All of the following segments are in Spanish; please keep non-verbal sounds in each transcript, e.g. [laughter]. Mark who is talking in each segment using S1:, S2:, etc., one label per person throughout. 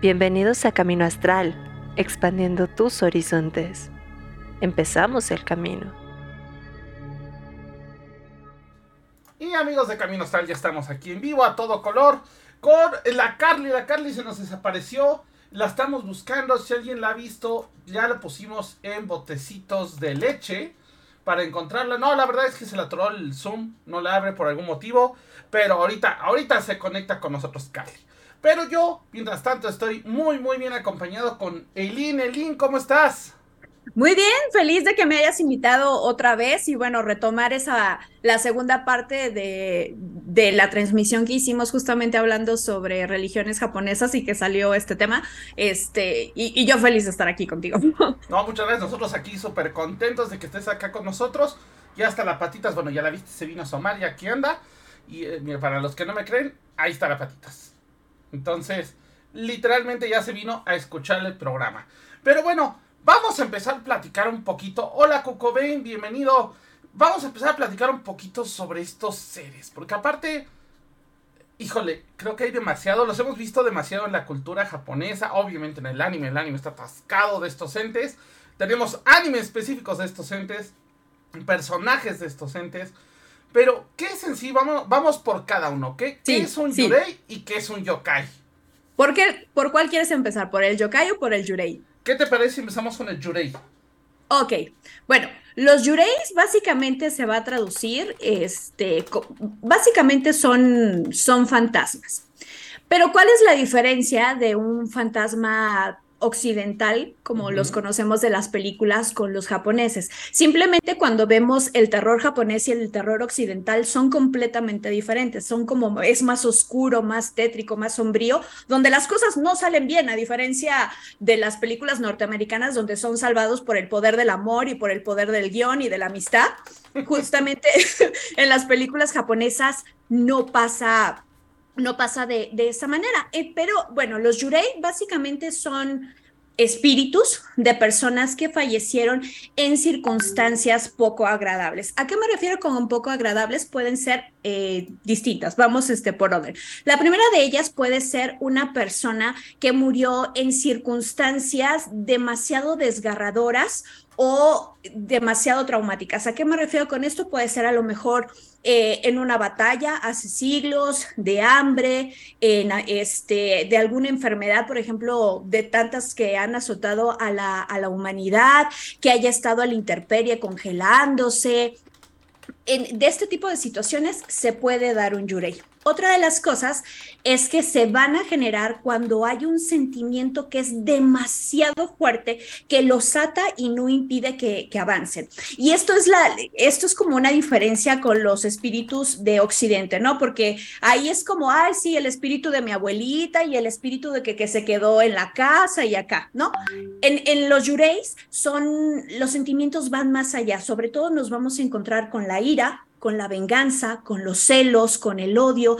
S1: Bienvenidos a Camino Astral, expandiendo tus horizontes. Empezamos el camino.
S2: Y amigos de Camino Astral, ya estamos aquí en vivo a todo color con la Carly. La Carly se nos desapareció. La estamos buscando. Si alguien la ha visto, ya la pusimos en botecitos de leche para encontrarla. No, la verdad es que se la atoró el Zoom. No la abre por algún motivo. Pero ahorita, ahorita se conecta con nosotros Carly. Pero yo, mientras tanto, estoy muy, muy bien acompañado con Eileen. Eileen, ¿cómo estás?
S3: Muy bien, feliz de que me hayas invitado otra vez y bueno, retomar esa, la segunda parte de, de, la transmisión que hicimos justamente hablando sobre religiones japonesas y que salió este tema. Este, y, y yo feliz de estar aquí contigo. [laughs]
S2: No, muchas gracias. Nosotros aquí súper contentos de que estés acá con nosotros. Ya hasta las patitas, bueno, ya la viste, se vino a asomar y aquí anda. Y eh, mira, para los que no me creen, ahí está las patitas. Entonces, literalmente ya se vino a escuchar el programa. Pero bueno, vamos a empezar a platicar un poquito. Hola Cocobain, bienvenido. Vamos a empezar a platicar un poquito sobre estos seres. Porque aparte, híjole, creo que hay demasiado. Los hemos visto demasiado en la cultura japonesa. Obviamente en el anime. El anime está atascado de estos entes. Tenemos animes específicos de estos entes. Personajes de estos entes. Pero, ¿qué es en sí? Vamos, vamos por cada uno. ¿Qué,
S3: Sí,
S2: ¿qué es un
S3: sí.
S2: yurei y qué es un yokai?
S3: ¿Por, qué, ¿Por cuál quieres empezar? ¿Por el yokai o por el yurei?
S2: ¿Qué te parece si empezamos con el yurei?
S3: Ok, bueno, los yureis básicamente se va a traducir, este, básicamente son, son fantasmas. Pero ¿cuál es la diferencia de un fantasma occidental, como los conocemos de las películas, con los japoneses? Simplemente cuando vemos el terror japonés y el terror occidental son completamente diferentes, son como, es más oscuro, más tétrico, más sombrío, donde las cosas no salen bien, a diferencia de las películas norteamericanas donde son salvados por el poder del amor y por el poder del guion y de la amistad. Justamente [laughs] en las películas japonesas no pasa, no pasa de, de esa manera. Eh, pero bueno, los yurei básicamente son espíritus de personas que fallecieron en circunstancias poco agradables. ¿A qué me refiero con poco agradables? Pueden ser eh, distintas. Vamos este, por orden. La primera de ellas puede ser una persona que murió en circunstancias demasiado desgarradoras o demasiado traumáticas. ¿A qué me refiero con esto? Puede ser a lo mejor eh, en una batalla hace siglos, de hambre, en, este, de alguna enfermedad, por ejemplo, de tantas que han azotado a la, a la humanidad, que haya estado a la intemperie congelándose. En, de este tipo de situaciones se puede dar un yurei. Otra de las cosas es que se van a generar cuando hay un sentimiento que es demasiado fuerte, que los ata y no impide que, avancen. Y esto es, la, esto es como una diferencia con los espíritus de Occidente, ¿no? Porque ahí es como, ay, sí, el espíritu de mi abuelita y el espíritu de que, se quedó en la casa y acá, ¿no? En, en los yureis son, los sentimientos van más allá, sobre todo nos vamos a encontrar con la ira, con la venganza, con los celos, con el odio,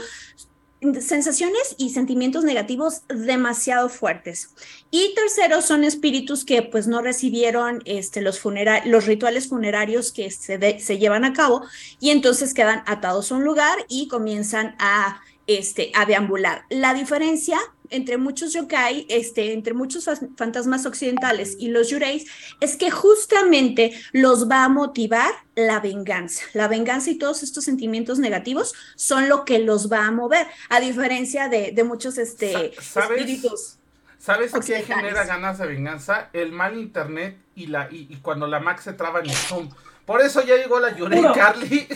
S3: sensaciones y sentimientos negativos demasiado fuertes. Y tercero, son espíritus que pues no recibieron este, los, los rituales funerarios que se, se llevan a cabo y entonces quedan atados a un lugar y comienzan a, este, a deambular. La diferencia entre muchos yokai, este, entre muchos fantasmas occidentales y los yureis, es que justamente los va a motivar la venganza. La venganza y todos estos sentimientos negativos son lo que los va a mover, a diferencia de, de muchos este,
S2: ¿Sabes?
S3: espíritus.
S2: ¿Sabes qué genera ganas de venganza? El mal internet y, la, y, y cuando la Mac se traba en el Zoom. Por eso ya llegó la Yurei
S4: Juro.
S2: Carly.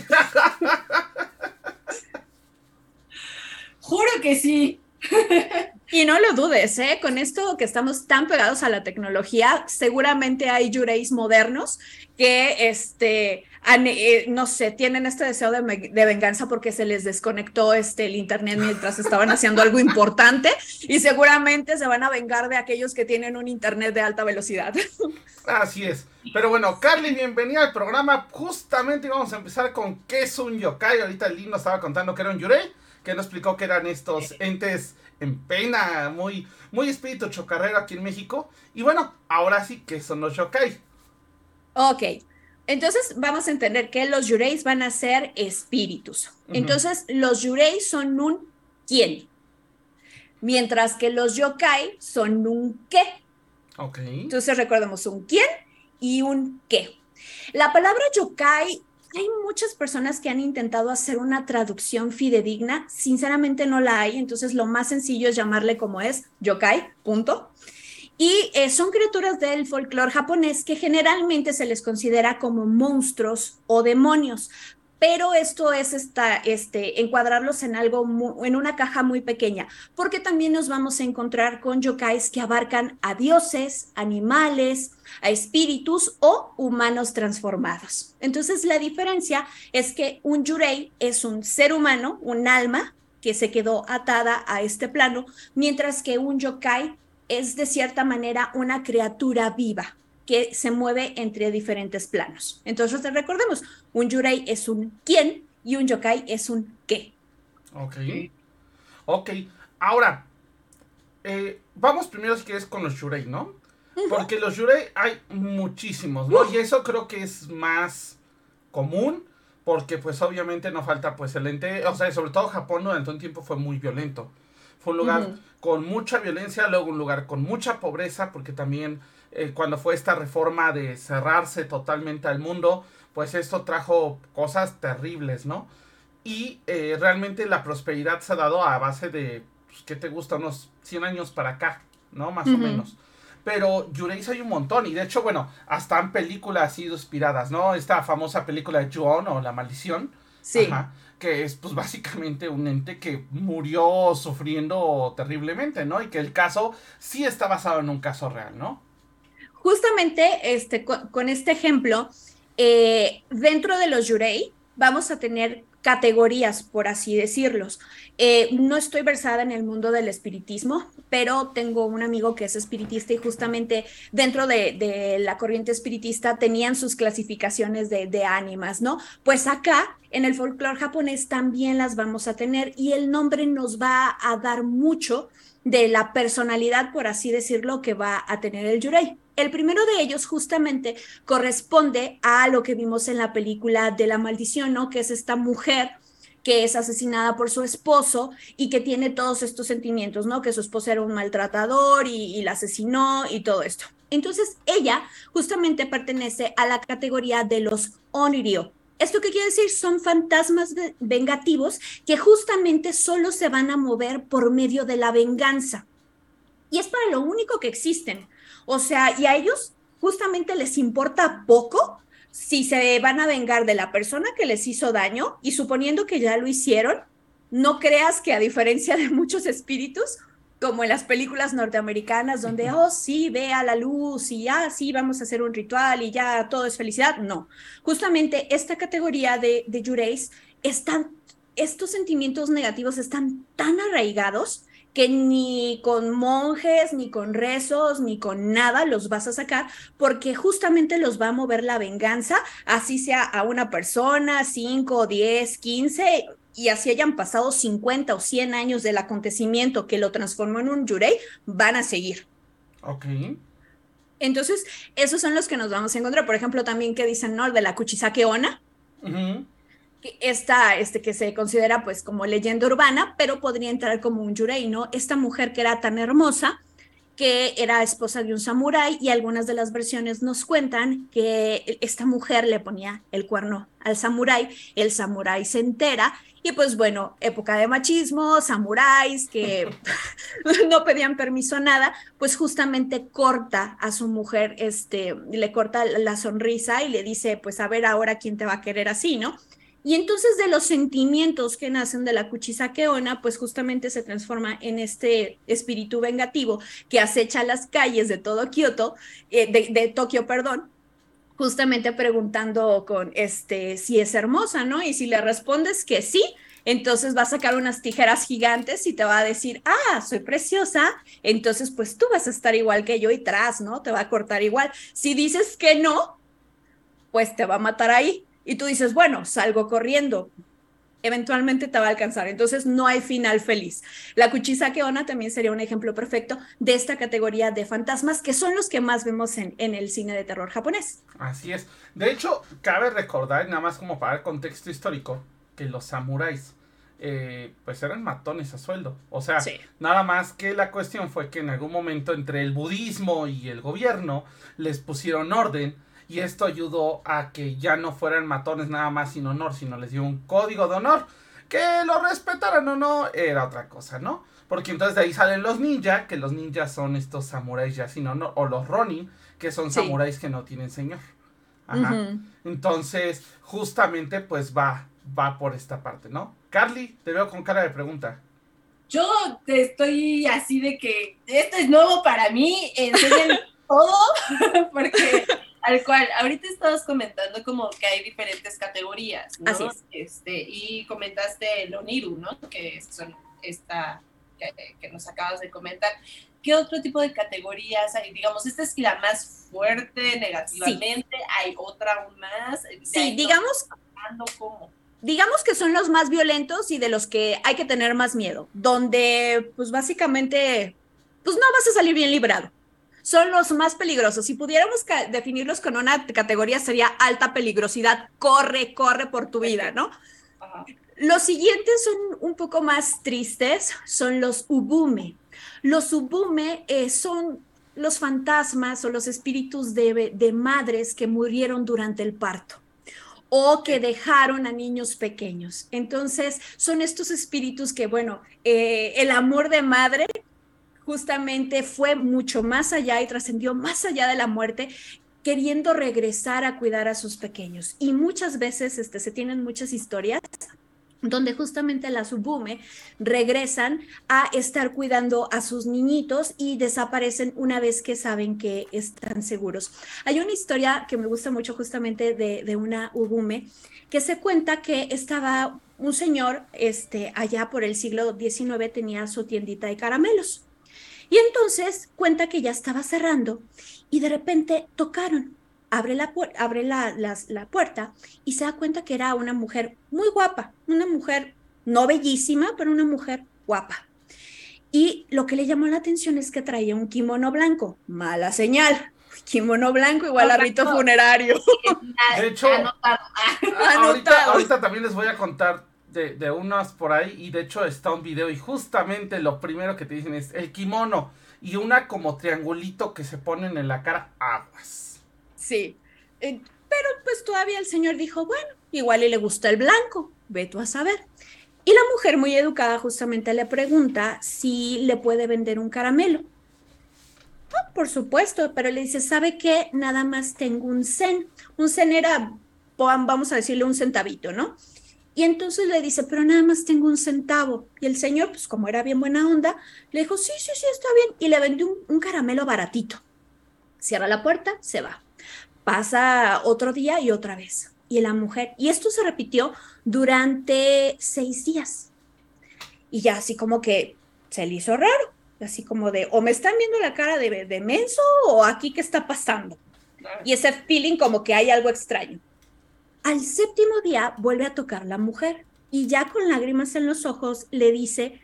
S4: Juro que sí. [laughs]
S3: Y no lo dudes, ¿eh? Con esto que estamos tan pegados a la tecnología, seguramente hay yureis modernos que, este, eh, no sé, tienen este deseo de, venganza porque se les desconectó este, el internet mientras estaban haciendo algo importante y seguramente se van a vengar de aquellos que tienen un internet de alta velocidad.
S2: Así es. Pero bueno, Carly, bienvenida al programa. Justamente vamos a empezar con qué es un yokai. Ahorita el lindo estaba contando que era un yurei, que nos explicó que eran estos entes en pena, muy, muy espíritu chocarrero aquí en México. Y bueno, ahora sí, ¿qué son los yokai?
S3: Ok, entonces vamos a entender que los yureis van a ser espíritus. Entonces, los yureis son un quién. mientras que los yokai son un qué.
S2: Ok.
S3: Entonces recordemos un quién y un qué. La palabra yokai, hay muchas personas que han intentado hacer una traducción fidedigna, sinceramente no la hay, entonces lo más sencillo es llamarle como es yokai, punto. Y eh, son criaturas del folclore japonés que generalmente se les considera como monstruos o demonios, pero esto es esta, este, encuadrarlos en algo, en una caja muy pequeña, porque también nos vamos a encontrar con yokais que abarcan a dioses, animales, a espíritus o humanos transformados. Entonces, la diferencia es que un yurei es un ser humano, un alma que se quedó atada a este plano, mientras que un yokai es de cierta manera una criatura viva, que se mueve entre diferentes planos. Entonces recordemos, un yurei es un quién y un yokai es un qué.
S2: Ok. Ok. Ahora, eh, vamos primero si quieres con los yurei, ¿no? Porque los yurei hay muchísimos, ¿no? Y eso creo que es más común porque pues obviamente no falta pues el ente, o sea, sobre todo Japón durante un tiempo fue muy violento. Fue un lugar con mucha violencia, luego un lugar con mucha pobreza porque también eh, cuando fue esta reforma de cerrarse totalmente al mundo, pues esto trajo cosas terribles, ¿no? Y eh, realmente la prosperidad se ha dado a base de, pues, ¿qué te gusta? Unos 100 años para acá, ¿no? Más o menos. Pero Yureis hay un montón. Y de hecho, bueno, hasta en películas sido inspiradas, ¿no? Esta famosa película de Juon o La Maldición.
S3: Sí.
S2: que es pues básicamente un ente que murió sufriendo terriblemente, ¿no? Y que el caso sí está basado en un caso real, ¿no?
S3: Justamente este, con, este ejemplo, eh, dentro de los Yurei vamos a tener categorías, por así decirlos. Eh, no estoy versada en el mundo del espiritismo, pero tengo un amigo que es espiritista y justamente dentro de, la corriente espiritista tenían sus clasificaciones de, de ánimas, ¿no? Pues acá en el folclore japonés también las vamos a tener y el nombre nos va a dar mucho de la personalidad, por así decirlo, que va a tener el Yurei. El primero de ellos justamente corresponde a lo que vimos en la película de la maldición, ¿no? Que es esta mujer que es asesinada por su esposo y que tiene todos estos sentimientos, ¿no? Que su esposo era un maltratador y, la asesinó y todo esto. Entonces, ella justamente pertenece a la categoría de los onirio. ¿Esto qué quiere decir? Son fantasmas vengativos que justamente solo se van a mover por medio de la venganza. Y es para lo único que existen. O sea, y a ellos justamente les importa poco si se van a vengar de la persona que les hizo daño y suponiendo que ya lo hicieron, no creas que a diferencia de muchos espíritus, como en las películas norteamericanas, donde, oh, sí, vea la luz y ya, sí, vamos a hacer un ritual y ya todo es felicidad. No, justamente esta categoría de, de Yureis están, estos sentimientos negativos están tan arraigados que ni con monjes, ni con rezos, ni con nada los vas a sacar, porque justamente los va a mover la venganza, así sea a una persona, 5, 10, 15, y así hayan pasado 50 o 100 años del acontecimiento que lo transformó en un yurei, van a seguir.
S2: Ok.
S3: Entonces, esos son los que nos vamos a encontrar. Por ejemplo, también que dicen, ¿no? De la Kuchisake Ona esta, este, que se considera pues como leyenda urbana, pero podría entrar como un yurei, ¿no? Esta mujer que era tan hermosa, que era esposa de un samurái y algunas de las versiones nos cuentan que esta mujer le ponía el cuerno al samurái, el samurái se entera y pues bueno, época de machismo, samuráis que [laughs] no pedían permiso a nada, pues justamente corta a su mujer, este, le corta la sonrisa y le dice, pues a ver ahora quién te va a querer así, ¿no? Y entonces de los sentimientos que nacen de la Kuchisakeona, pues justamente se transforma en este espíritu vengativo que acecha las calles de todo Kioto, eh, de, Tokio, perdón, justamente preguntando con este si es hermosa, ¿no? Y si le respondes que sí, entonces va a sacar unas tijeras gigantes y te va a decir, ah, soy preciosa, entonces pues tú vas a estar igual que yo y tras, ¿no? Te va a cortar igual. Si dices que no, pues te va a matar ahí y tú dices, bueno, salgo corriendo, eventualmente te va a alcanzar. Entonces no hay final feliz. La Kuchisake Ona también sería un ejemplo perfecto de esta categoría de fantasmas que son los que más vemos en, en, el cine de terror japonés.
S2: Así es. De hecho, cabe recordar, nada más como para el contexto histórico, que los samuráis eh, pues eran matones a sueldo. O sea, nada más que la cuestión fue que en algún momento entre el budismo y el gobierno les pusieron orden y esto ayudó a que ya no fueran matones nada más sin honor, sino les dio un código de honor. Que lo respetaran o no, era otra cosa, ¿no? Porque entonces de ahí salen los ninja, que los ninjas son estos samuráis ya sin honor, o los ronin, que son samuráis que no tienen señor. Ajá. Entonces, justamente, pues va, va por esta parte, ¿no? Carly, te veo con cara de pregunta.
S4: Yo estoy así de que esto es nuevo para mí, enseñan [laughs] todo, [laughs] porque al cual, ahorita estabas comentando como que hay diferentes categorías, ¿no? Así es. Este, y comentaste el Oniru, ¿no? Que son esta que, nos acabas de comentar. ¿Qué otro tipo de categorías hay? Digamos, esta es la más fuerte negativamente, hay otra aún más.
S3: Sí, digamos. ¿Cómo? digamos que son los más violentos y de los que hay que tener más miedo, donde pues básicamente pues no vas a salir bien librado. Son los más peligrosos. Si pudiéramos definirlos con una categoría sería alta peligrosidad. Corre, corre por tu vida, ¿no? Los siguientes son un poco más tristes, son los ubume. Los ubume eh, son los fantasmas o los espíritus de madres que murieron durante el parto o que dejaron a niños pequeños. Entonces, son estos espíritus que, bueno, eh, el amor de madre justamente fue mucho más allá y trascendió más allá de la muerte queriendo regresar a cuidar a sus pequeños. Y muchas veces este, se tienen muchas historias donde justamente las subume regresan a estar cuidando a sus niñitos y desaparecen una vez que saben que están seguros. Hay una historia que me gusta mucho justamente de, una ubume que se cuenta que estaba un señor este, allá por el siglo XIX tenía su tiendita de caramelos. Y entonces cuenta que ya estaba cerrando y de repente tocaron abre, la, abre la, la, puerta y se da cuenta que era una mujer muy guapa, una mujer no bellísima, pero una mujer guapa. Y lo que le llamó la atención es que traía un kimono blanco. Mala señal. Kimono blanco igual a rito funerario.
S2: De hecho, ahorita, ahorita, también les voy a contar de, de unas por ahí. Y de hecho está un video y justamente lo primero que te dicen es el kimono y una como triangulito que se ponen en la cara aguas.
S3: Sí. Pero pues todavía el señor dijo, bueno, igual le gusta el blanco, ve tú a saber. Y la mujer muy educada justamente le pregunta si le puede vender un caramelo. Por supuesto, pero le dice, ¿sabe qué? Nada más tengo un cen. Un cen era, vamos a decirle, un centavito, ¿no? Y entonces le dice, pero nada más tengo un centavo. Y el señor, pues como era bien buena onda, le dijo, sí, sí, sí, está bien. Y le vendió un, un caramelo baratito. Cierra la puerta, se va pasa otro día y otra vez. Y la mujer, y esto se repitió durante seis días. Y ya así como que se le hizo raro, así como de, o me están viendo la cara de, de menso o aquí qué está pasando. Y ese feeling como que hay algo extraño. Al séptimo día vuelve a tocar la mujer y ya con lágrimas en los ojos le dice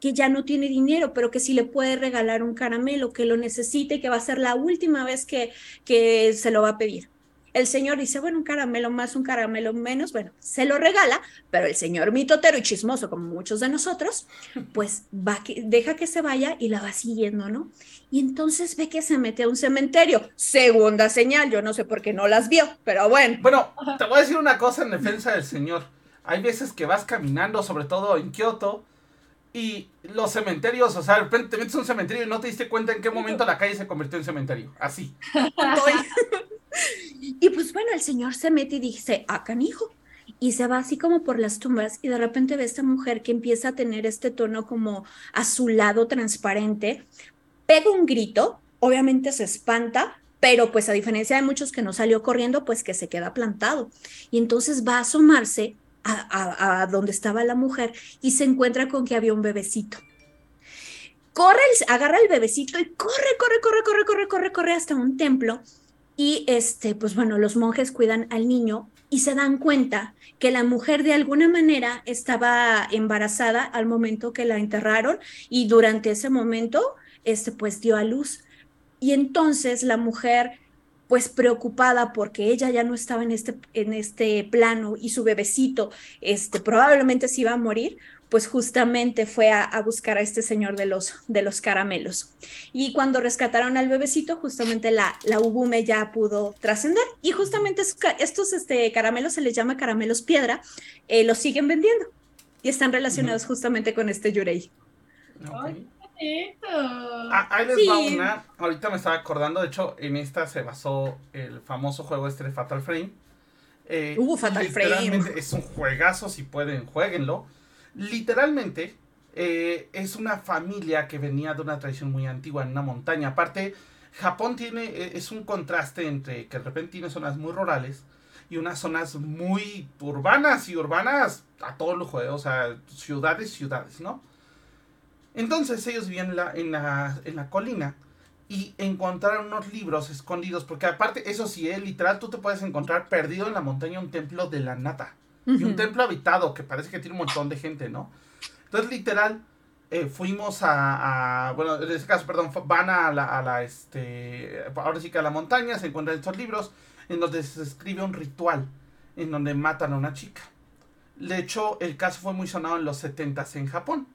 S3: que ya no tiene dinero, pero que si le puede regalar un caramelo, que lo necesite, que va a ser la última vez que, que se lo va a pedir. El señor dice, bueno, un caramelo más, un caramelo menos, bueno, se lo regala, pero el señor mitotero y chismoso, como muchos de nosotros, pues va deja que se vaya y la va siguiendo, ¿no? Y entonces ve que se mete a un cementerio. Segunda señal, yo no sé por qué no las vio, pero bueno.
S2: Bueno, te voy a decir una cosa en defensa del señor. Hay veces que vas caminando, sobre todo en Kioto, y los cementerios, o sea, de repente te metes a un cementerio y no te diste cuenta en qué momento la calle se convirtió en cementerio. Así. [laughs]
S3: y pues bueno, el señor se mete y dice, ah, canijo. Y se va así como por las tumbas y de repente ve a esta mujer que empieza a tener este tono como azulado, transparente, pega un grito, obviamente se espanta, pero pues a diferencia de muchos que no salió corriendo, pues que se queda plantado. Y entonces va a asomarse a, donde estaba la mujer y se encuentra con que había un bebecito. Corre, agarra el bebecito y corre, corre, corre, corre, corre, corre, corre hasta un templo. Y este, pues bueno, los monjes cuidan al niño y se dan cuenta que la mujer de alguna manera estaba embarazada al momento que la enterraron y durante ese momento, este, pues dio a luz. Y entonces la mujer pues preocupada porque ella ya no estaba en este, en este plano y su bebecito este, probablemente se iba a morir, pues justamente fue a, buscar a este señor de los, de los caramelos. Y cuando rescataron al bebecito, justamente la, la Ubume ya pudo trascender. Y justamente estos este, caramelos se les llama caramelos piedra, eh, los siguen vendiendo y están relacionados justamente con este Yurei.
S2: Ah, ahí les va una. Ahorita me estaba acordando, de hecho, en esta se basó el famoso juego este de Fatal Frame.
S3: Eh, uh, Fatal Frame.
S2: Es un juegazo, si pueden, jueguenlo. Literalmente, eh, es una familia que venía de una tradición muy antigua en una montaña. Aparte, Japón tiene, e, es un contraste entre que de repente tiene zonas muy rurales y unas zonas muy urbanas y urbanas a todos los juegos, o sea, ciudades, ciudades, ¿no? Entonces ellos vivían en la, en la, en la colina y encontraron unos libros escondidos, porque aparte, eso sí, ¿eh? literal, tú te puedes encontrar perdido en la montaña un templo de la nata. Y un templo habitado que parece que tiene un montón de gente, ¿no? Entonces, literal, eh, fuimos a, bueno, en este caso, perdón, van a la, a la, este, ahora sí que a la montaña, se encuentran estos libros en donde se escribe un ritual, en donde matan a una chica. De hecho, el caso fue muy sonado en los 70 en Japón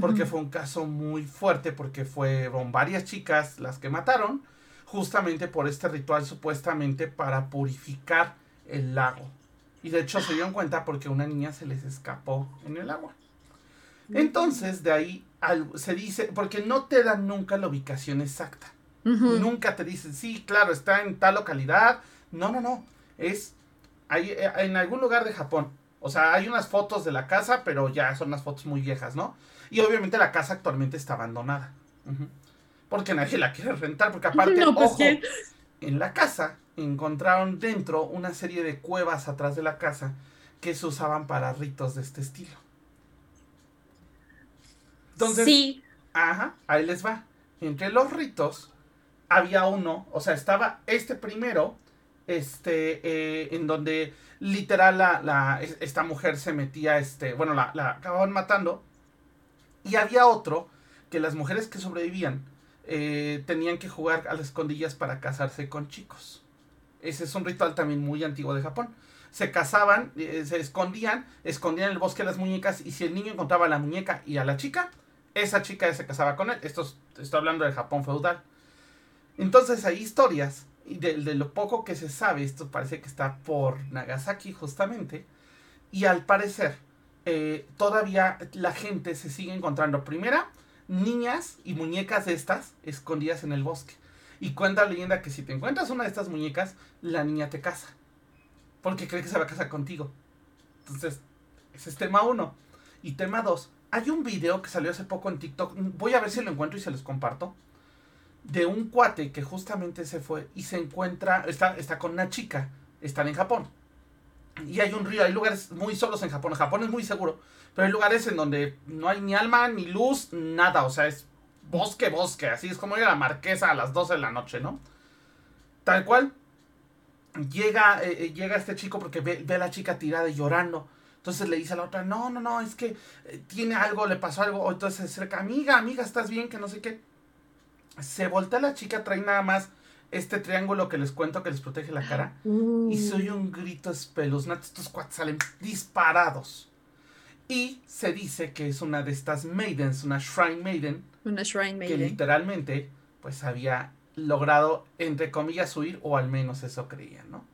S2: porque fue un caso muy fuerte, porque fueron varias chicas las que mataron, justamente por este ritual supuestamente para purificar el lago. Y de hecho se dieron cuenta porque una niña se les escapó en el agua. Entonces, de ahí se dice, porque no te dan nunca la ubicación exacta. Nunca te dicen, sí, claro, está en tal localidad. No, no, no. Es ahí, eh, en algún lugar de Japón. O sea, hay unas fotos de la casa, pero ya son unas fotos muy viejas, ¿no? Y obviamente la casa actualmente está abandonada. Porque nadie la quiere rentar. Porque [laughs] aparte, pues ojo, en la casa encontraron dentro una serie de cuevas atrás de la casa que se usaban para ritos de este estilo. Entonces, sí. ajá, ahí les va. Entre los ritos había uno, o sea, estaba este primero, este, eh, en donde literal la, esta mujer se metía, este, bueno, la, la acababan matando y había otro que las mujeres que sobrevivían eh, tenían que jugar a las escondillas para casarse con chicos. Ese es un ritual también muy antiguo de Japón. Se casaban, eh, se escondían, escondían en el bosque las muñecas y si el niño encontraba a la muñeca y a la chica, esa chica se casaba con él. Esto estoy hablando del Japón feudal. Entonces hay historias y de, lo poco que se sabe, esto parece que está por Nagasaki justamente, y al parecer eh, todavía la gente se sigue encontrando. Primera, niñas y muñecas de estas escondidas en el bosque. Y cuenta la leyenda que si te encuentras una de estas muñecas, la niña te casa. Porque cree que se va a casar contigo. Entonces, ese es tema uno. Y tema dos, hay un video que salió hace poco en TikTok. Voy a ver si lo encuentro y se los comparto. De un cuate que justamente se fue y se encuentra, está, está con una chica. Están en Japón y hay un río, hay lugares muy solos en Japón. Japón es muy seguro, pero hay lugares en donde no hay ni alma, ni luz, nada. O sea, es bosque, bosque. Así es como ir a la marquesa a las 12 de la noche, ¿no? Tal cual. Llega, eh, eh, llega este chico porque ve, a la chica tirada y llorando. Entonces le dice a la otra, no, no, no, es que eh, tiene algo, le pasó algo. O entonces se acerca, amiga, amiga, ¿estás bien? Que no sé qué. Se voltea la chica, trae nada más este triángulo que les cuento que les protege la cara. [gasps] Y soy un grito espeluznante. Estos cuates salen disparados. Y se dice que es una de estas maidens, una shrine maiden.
S3: Una shrine maiden.
S2: Que literalmente, pues había logrado, entre comillas, huir, o al menos eso creían, ¿no?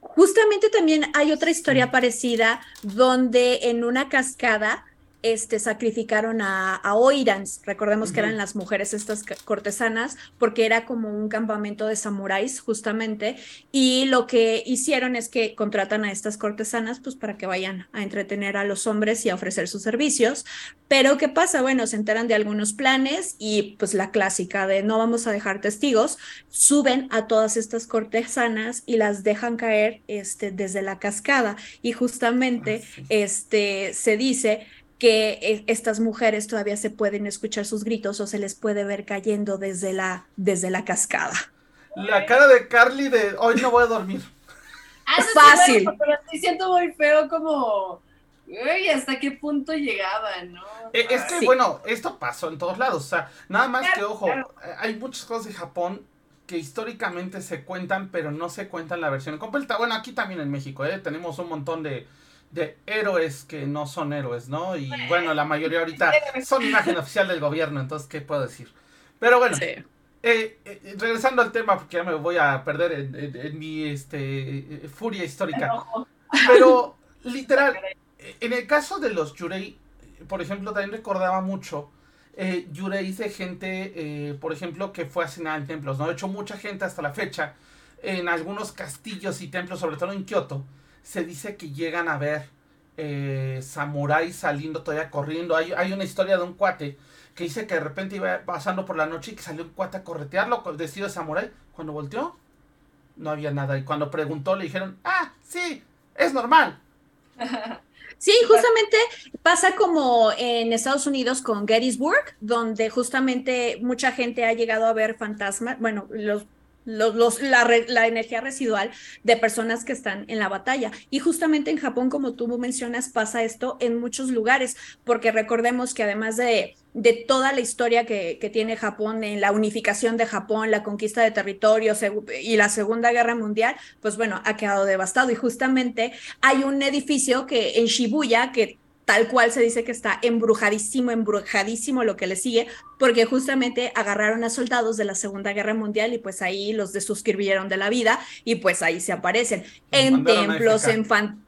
S3: Justamente también hay otra historia parecida donde en una cascada este, sacrificaron a, Oirans, recordemos que eran las mujeres estas cortesanas, porque era como un campamento de samuráis justamente, y lo que hicieron es que contratan a estas cortesanas pues para que vayan a entretener a los hombres y a ofrecer sus servicios, pero ¿qué pasa? Bueno, se enteran de algunos planes y pues la clásica de no vamos a dejar testigos, suben a todas estas cortesanas y las dejan caer este, desde la cascada. Y justamente ah, este, se dice que e, estas mujeres todavía se pueden escuchar sus gritos o se les puede ver cayendo desde la, desde la cascada.
S2: La cara de Carly de hoy no voy a dormir.
S3: Ah, Fácil.
S4: pero estoy siento muy feo como... Uy, ¿hasta qué punto llegaba, no?
S2: Eh, es que, bueno, esto pasó en todos lados. O sea, nada más que, ojo, eh, hay muchas cosas de Japón que históricamente se cuentan, pero no se cuentan la versión completa. Bueno, aquí también en México, ¿eh? Tenemos un montón de, de héroes que no son héroes, ¿no? Y bueno, la mayoría ahorita son imagen oficial del gobierno, entonces, ¿qué puedo decir? Pero bueno,
S3: Sí.
S2: eh, eh, regresando al tema, porque ya me voy a perder en, en- en mi este, furia histórica. Pero, [laughs] literal, en el caso de los Yurei, por ejemplo, también recordaba mucho eh, Yureis de gente, eh, por ejemplo, que fue asesinada en templos, ¿no? De hecho, mucha gente hasta la fecha, en algunos castillos y templos, sobre todo en Kioto, se dice que llegan a ver eh, samuráis saliendo todavía corriendo. Hay, hay una historia de un cuate que dice que de repente iba pasando por la noche y que salió un cuate a corretearlo con vestido de samurái. Cuando volteó, no había nada. Y cuando preguntó, le dijeron, ah, sí, es normal. [laughs]
S3: Sí, justamente pasa como en Estados Unidos con Gettysburg, donde justamente mucha gente ha llegado a ver fantasmas, bueno, los, los, los- la, la energía residual de personas que están en la batalla. Y justamente en Japón, como tú mencionas, pasa esto en muchos lugares, porque recordemos que además de, de toda la historia que, que tiene Japón en la unificación de Japón, la conquista de territorios y la Segunda Guerra Mundial, pues bueno, ha quedado devastado. Y justamente hay un edificio que en Shibuya que tal cual se dice que está embrujadísimo, embrujadísimo lo que le sigue, porque justamente agarraron a soldados de la Segunda Guerra Mundial y pues ahí los desuscribieron de la vida y pues ahí se aparecen en templos,
S2: FK.
S3: en fan-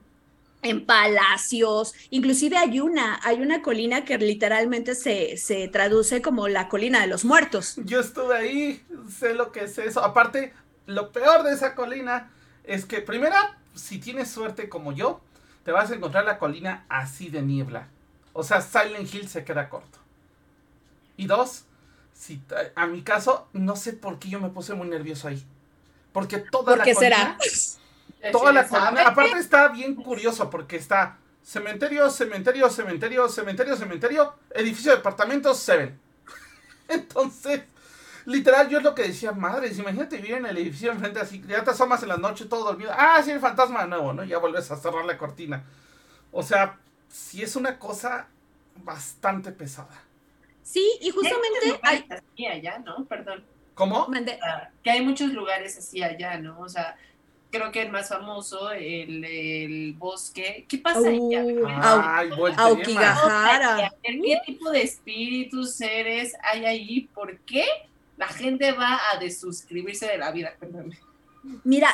S3: en palacios, inclusive hay una, hay una colina que literalmente se, se traduce como la colina de los muertos.
S2: Yo estuve ahí, sé lo que es eso. Aparte, lo peor de esa colina es que, primera, si tienes suerte como yo, te vas a encontrar la colina así de niebla. O sea, Silent Hill se queda corto. Y dos, si a mi caso, no sé por qué yo me puse muy nervioso ahí. Porque toda
S3: ¿Por
S2: la
S3: qué
S2: colina,
S3: será? [laughs]
S2: toda la colina, aparte está bien curioso porque está cementerio, cementerio, cementerio, cementerio, cementerio, edificio de departamentos, Seven. [laughs] Entonces, literal, yo es lo que decía, madre, imagínate vivir en el edificio enfrente así, ya te asomas en la noche todo dormido, ah, sí, el fantasma de nuevo, ¿no? Ya vuelves a cerrar la cortina. O sea, sí es una cosa bastante pesada.
S3: Sí, y justamente hay...
S4: hay así allá, ¿no? Perdón.
S2: ¿Cómo?
S3: Mande-
S4: O sea, que hay muchos lugares así allá, ¿no? O sea, creo que el más famoso, el, el bosque. ¿Qué pasa allá?
S3: Uh,
S4: Ah,
S3: Au-
S2: Ay, vuelta
S3: Aokigahara.
S4: ¿Qué tipo de espíritus, seres hay ahí? ¿Por qué la gente va a desuscribirse de la vida? Perdón.
S3: Mira,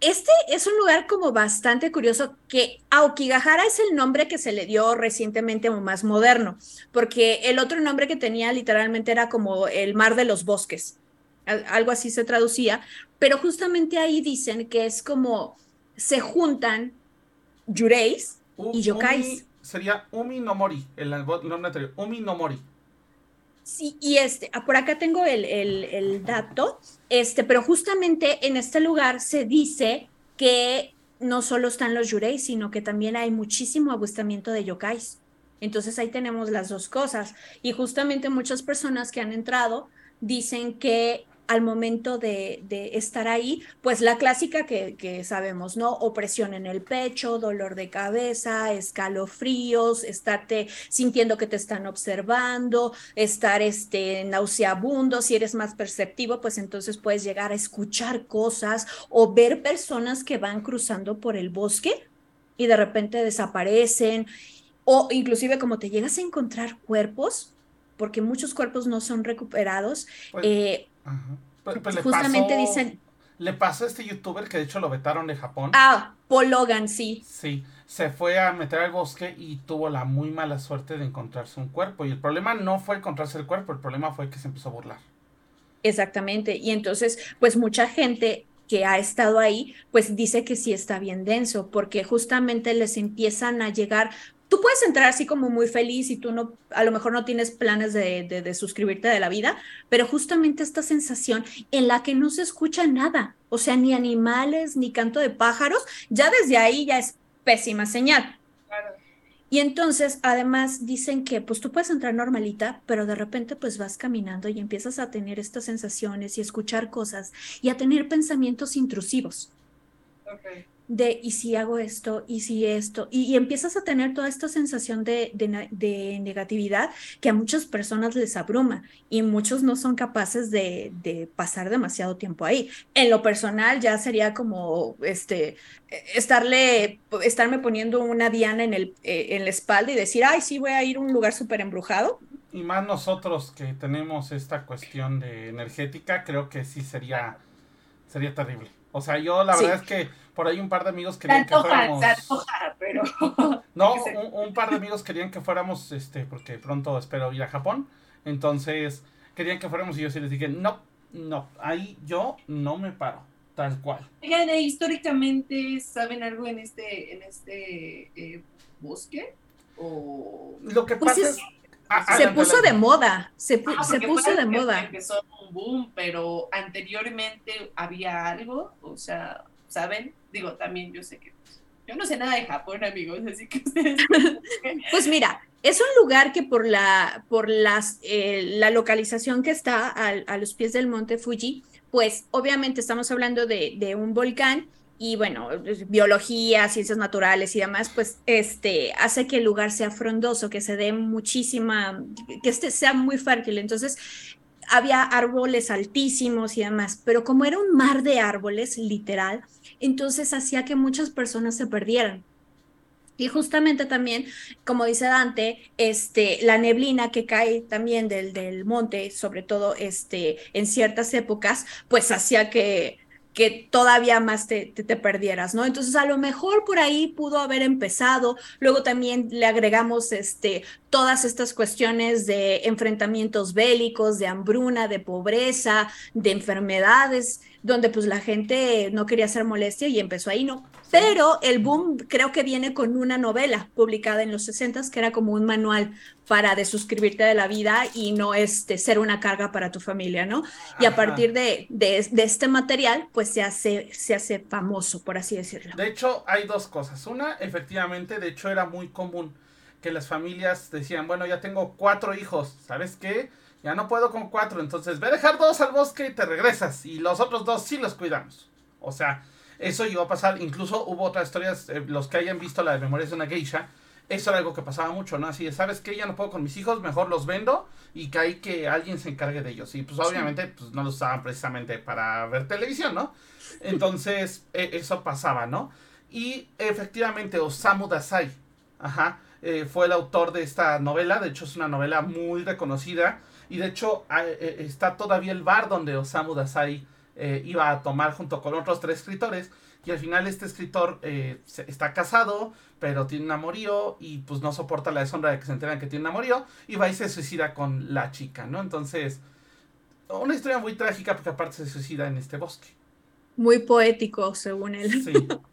S3: este es un lugar como bastante curioso que Aokigahara es el nombre que se le dio recientemente o más moderno, porque el otro nombre que tenía literalmente era como el mar de los bosques, al- algo así se traducía, pero justamente ahí dicen que es como se juntan yureis
S2: U-
S3: y yokais.
S2: Umi- sería Umi no Mori, el el nombre anterior, Umi no Mori.
S3: Y este, ah, por acá tengo el, el- dato, este, pero justamente en este lugar se dice que no solo están los yurei, sino que también hay muchísimo avistamiento de yokais. Entonces ahí tenemos las dos cosas. Y justamente muchas personas que han entrado dicen que al momento de, de estar ahí, pues la clásica que, que sabemos, ¿no? Opresión en el pecho, dolor de cabeza, escalofríos, estarte sintiendo que te están observando, estar este, nauseabundo, si eres más perceptivo, pues entonces puedes llegar a escuchar cosas o ver personas que van cruzando por el bosque y de repente desaparecen, o inclusive como te llegas a encontrar cuerpos, porque muchos cuerpos no son recuperados,
S2: Pues,
S3: eh,
S2: ajá. Pero- pero le
S3: justamente
S2: pasó-
S3: dicen,
S2: Le pasó a este youtuber que de hecho lo vetaron de Japón.
S3: ah, Paul Logan, sí,
S2: Sí, se fue a meter al bosque y tuvo la muy mala suerte de encontrarse un cuerpo. Y el problema no fue encontrarse el cuerpo, el problema fue que se empezó a burlar.
S3: Exactamente. Y entonces, pues mucha gente que ha estado ahí, pues dice que sí está bien denso, porque justamente les empiezan a llegar. Tú puedes entrar así como muy feliz y tú no, a lo mejor no tienes planes de, de, de suscribirte de la vida, pero justamente esta sensación en la que no se escucha nada, o sea, ni animales, ni canto de pájaros, ya desde ahí ya es pésima señal.
S4: Claro.
S3: Y entonces, además, dicen que pues tú puedes entrar normalita, pero de repente pues vas caminando y empiezas a tener estas sensaciones y escuchar cosas y a tener pensamientos intrusivos. De y si hago esto, y si esto, y, empiezas a tener toda esta sensación de, de, negatividad que a muchas personas les abruma y muchos no son capaces de, de, pasar demasiado tiempo ahí. En lo personal ya sería como este, estarle, estarme poniendo una diana en, el, eh, en la espalda y decir, ay, sí, voy a ir a un lugar súper embrujado.
S2: Y más nosotros que tenemos esta cuestión de energética, creo que sí sería, sería terrible. O sea, yo la verdad es que por ahí un par de amigos querían que fuéramos.
S4: pero. [laughs]
S2: No, un, par de amigos querían que fuéramos, este, porque pronto espero ir a Japón. Entonces, querían que fuéramos y yo sí les dije, no, no, ahí yo no me paro, tal cual.
S4: Oigan, ¿e históricamente saben algo en este, en este eh, bosque? O...
S2: Lo que pues pasa es
S3: se puso de moda, se, se puso de moda.
S4: Empezó un boom, pero anteriormente había algo, o sea, ¿saben? Digo, también yo sé que yo no sé nada de Japón, amigos, así que [laughs]
S3: pues mira, es un lugar que por la, por las, eh, la localización que está a, los pies del monte Fuji, pues obviamente estamos hablando de, de un volcán y bueno, biología, ciencias naturales y demás, pues este hace que el lugar sea frondoso, que se dé muchísima, que este sea muy fértil. Entonces, había árboles altísimos y demás, pero como era un mar de árboles, literal, entonces hacía que muchas personas se perdieran. Y justamente también, como dice Dante, este, la neblina que cae también del, del monte, sobre todo este, en ciertas épocas, pues hacía que que todavía más te, te, perdieras, ¿no? Entonces a lo mejor por ahí pudo haber empezado, luego también le agregamos este, todas estas cuestiones de enfrentamientos bélicos, de hambruna, de pobreza, de enfermedades, donde pues la gente no quería hacer molestia y empezó ahí, ¿no? Pero el boom creo que viene con una novela publicada en los 60 que era como un manual para desuscribirte de la vida y no este, ser una carga para tu familia, ¿no? Y a partir de, de, de, este material, pues se hace, se hace famoso, por así decirlo.
S2: De hecho, hay dos cosas. Una, efectivamente, de hecho era muy común que las familias decían, bueno, ya tengo cuatro hijos, ¿sabes qué? Ya no puedo con cuatro, entonces ve a dejar dos al bosque y te regresas. Y los otros dos sí los cuidamos. O sea, eso llegó a pasar. Incluso hubo otras historias, eh, los que hayan visto la de Memorias de una Geisha, eso era algo que pasaba mucho, ¿no? Así de, ¿sabes qué? Ya no puedo con mis hijos, mejor los vendo y que hay que alguien se encargue de ellos. Y pues obviamente pues, no los usaban precisamente para ver televisión, ¿no? Entonces, e, eso pasaba, ¿no? Y efectivamente, Osamu Dazai, ajá, eh, fue el autor de esta novela. De hecho, es una novela muy reconocida. Y de hecho, eh, está todavía el bar donde Osamu Dazai eh, iba a tomar junto con otros tres escritores. Y al final este escritor eh, está casado, pero tiene un amorío y pues no soporta la deshonra de que se enteran que tiene un amorío y va y se suicida con la chica, ¿no? Entonces, una historia muy trágica porque aparte se suicida en este bosque.
S3: Muy poético, según él. Sí. [laughs]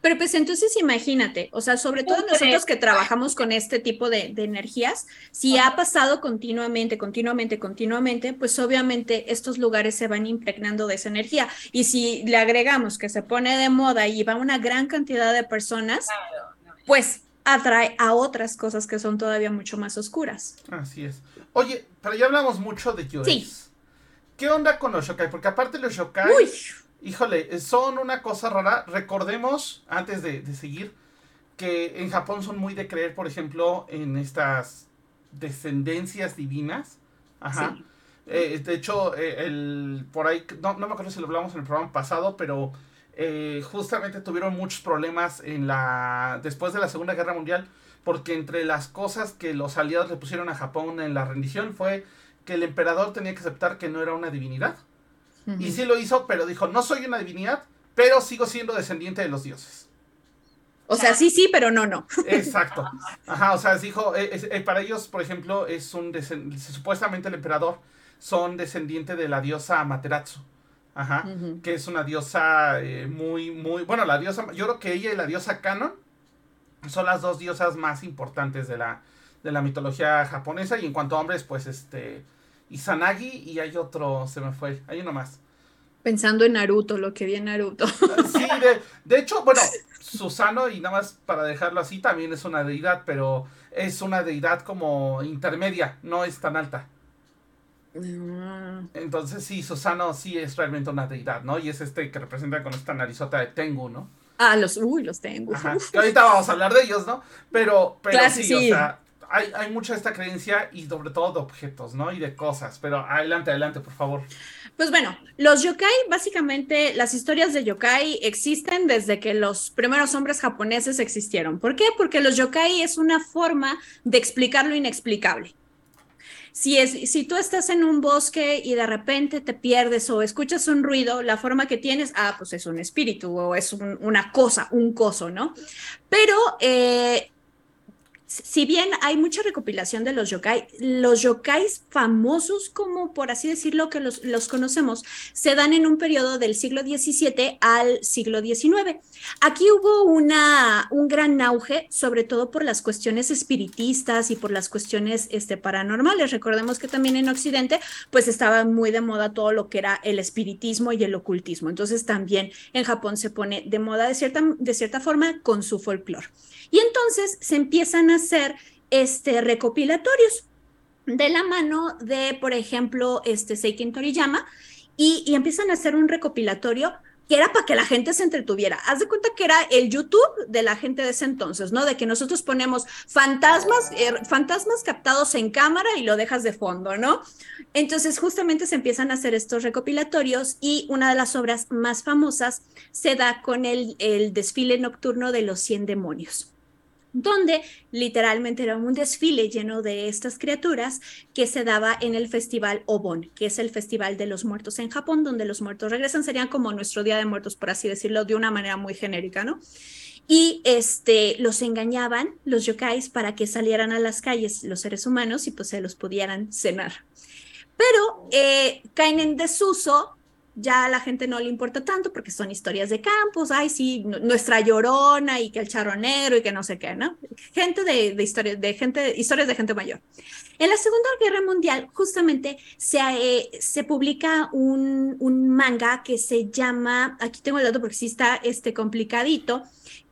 S3: Pero pues entonces imagínate, o sea, sobre todo nosotros que trabajamos con este tipo de, energías, si ha pasado continuamente, continuamente, continuamente, pues obviamente estos lugares se van impregnando de esa energía. Y si le agregamos que se pone de moda y va una gran cantidad de personas, pues atrae a otras cosas que son todavía mucho más oscuras.
S2: Así es. Oye, pero ya hablamos mucho de Yoes. Sí. ¿Qué onda con los shokai? Porque aparte los shokai... Uy Híjole, son una cosa rara. Recordemos, antes de, seguir, que en Japón son muy de creer, por ejemplo, en estas descendencias divinas. Ajá. Eh, de hecho, eh, el, por ahí, no, me acuerdo si lo hablamos en el programa pasado, pero eh, justamente tuvieron muchos problemas en la después de la Segunda Guerra Mundial, porque entre las cosas que los aliados le pusieron a Japón en la rendición fue que el emperador tenía que aceptar que no era una divinidad. Y sí lo hizo, pero dijo, no soy una divinidad, pero sigo siendo descendiente de los dioses.
S3: O sea, sí, sí, pero no, no.
S2: Exacto. Ajá, o sea, dijo, eh, eh, para ellos, por ejemplo, es un supuestamente el emperador son descendiente de la diosa Amaterasu. Ajá, que es una diosa eh, muy, muy, bueno, la diosa, yo creo que ella y la diosa Kanon son las dos diosas más importantes de la, de la mitología japonesa. Y en cuanto a hombres, pues este, Izanagi y hay otro, se me fue, hay uno más.
S3: Pensando en Naruto, lo que vi en Naruto. [laughs]
S2: Sí, de, hecho, bueno, Susano, y nada más para dejarlo así, también es una deidad, pero es una deidad como intermedia, no es tan alta. Mm. Entonces sí, Susano sí es realmente una deidad, ¿no? Y es este que representa con esta narizota de Tengu, ¿no?
S3: Ah, los, uy, los.
S2: Ajá, que ahorita vamos a hablar de ellos, ¿no? Pero, pero
S3: Claro,
S2: sí,
S3: sí.
S2: o sea, hay, mucha esta creencia y sobre todo de objetos, ¿no? Y de cosas. Pero adelante, adelante, por favor.
S3: Pues bueno, los yokai, básicamente, las historias de yokai existen desde que los primeros hombres japoneses existieron. ¿Por qué? Porque los yokai es una forma de explicar lo inexplicable. Si, es, si tú estás en un bosque y de repente te pierdes o escuchas un ruido, la forma que tienes, ah, pues es un espíritu o es un- una cosa, un coso, ¿no? Pero eh, si bien hay mucha recopilación de los yokai, los yokais famosos, como por así decirlo, que los, los conocemos, se dan en un periodo del siglo XVII al siglo XIX. Aquí hubo una, un gran auge, sobre todo por las cuestiones espiritistas y por las cuestiones este, paranormales. Recordemos que también en Occidente, pues estaba muy de moda todo lo que era el espiritismo y el ocultismo. Entonces también en Japón se pone de moda de cierta, de cierta forma con su folclore. Y entonces se empiezan a hacer este, recopilatorios de la mano de, por ejemplo, este Seiken Toriyama, y, y empiezan a hacer un recopilatorio que era para que la gente se entretuviera. Haz de cuenta que era el YouTube de la gente de ese entonces, ¿no? De que nosotros ponemos fantasmas, eh, fantasmas captados en cámara y lo dejas de fondo, ¿no? Entonces, justamente se empiezan a hacer estos recopilatorios y una de las obras más famosas se da con el, el desfile nocturno de los 100 demonios donde literalmente era un desfile lleno de estas criaturas que se daba en el festival Obon, que es el festival de los muertos en Japón, donde los muertos regresan, serían como nuestro Día de Muertos, por así decirlo, de una manera muy genérica, ¿no? Y este, los engañaban, los yokais, para que salieran a las calles los seres humanos y pues se los pudieran cenar. Pero eh, caen en desuso ya a la gente no le importa tanto porque son historias de campos, ay, sí, nuestra llorona y que el charro negro y que no sé qué, ¿no? Gente de, de historias, de gente, historias de gente mayor. En la Segunda Guerra Mundial, justamente, se, eh, se publica un, un, manga que se llama, aquí tengo el dato porque sí está este, complicadito,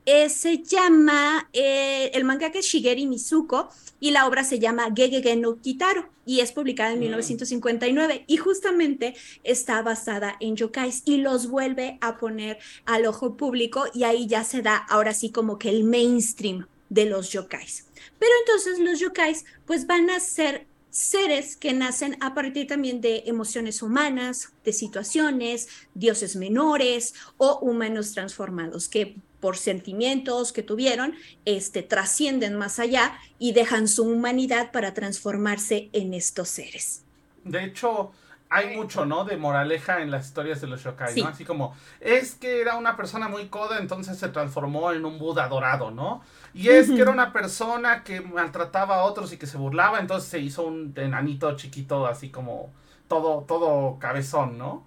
S3: eh, se llama, eh, el manga que es Shigeri Mizuko, y la obra se llama Gegege no Kitaro y es publicada en 1959 y justamente está basada en yokais y los vuelve a poner al ojo público y ahí ya se da ahora sí como que el mainstream de los yokais. Pero entonces los yokais pues van a ser seres que nacen a partir también de emociones humanas, de situaciones, dioses menores o humanos transformados que por sentimientos que tuvieron, este, trascienden más allá y dejan su humanidad para transformarse en estos seres.
S2: De hecho, hay mucho, ¿no? De moraleja en las historias de los yokai, sí. ¿no? Así como, es que era una persona muy coda, entonces se transformó en un Buda dorado, ¿no? Y es uh -huh. que era una persona que maltrataba a otros y que se burlaba, entonces se hizo un enanito chiquito, así como todo, todo cabezón, ¿no?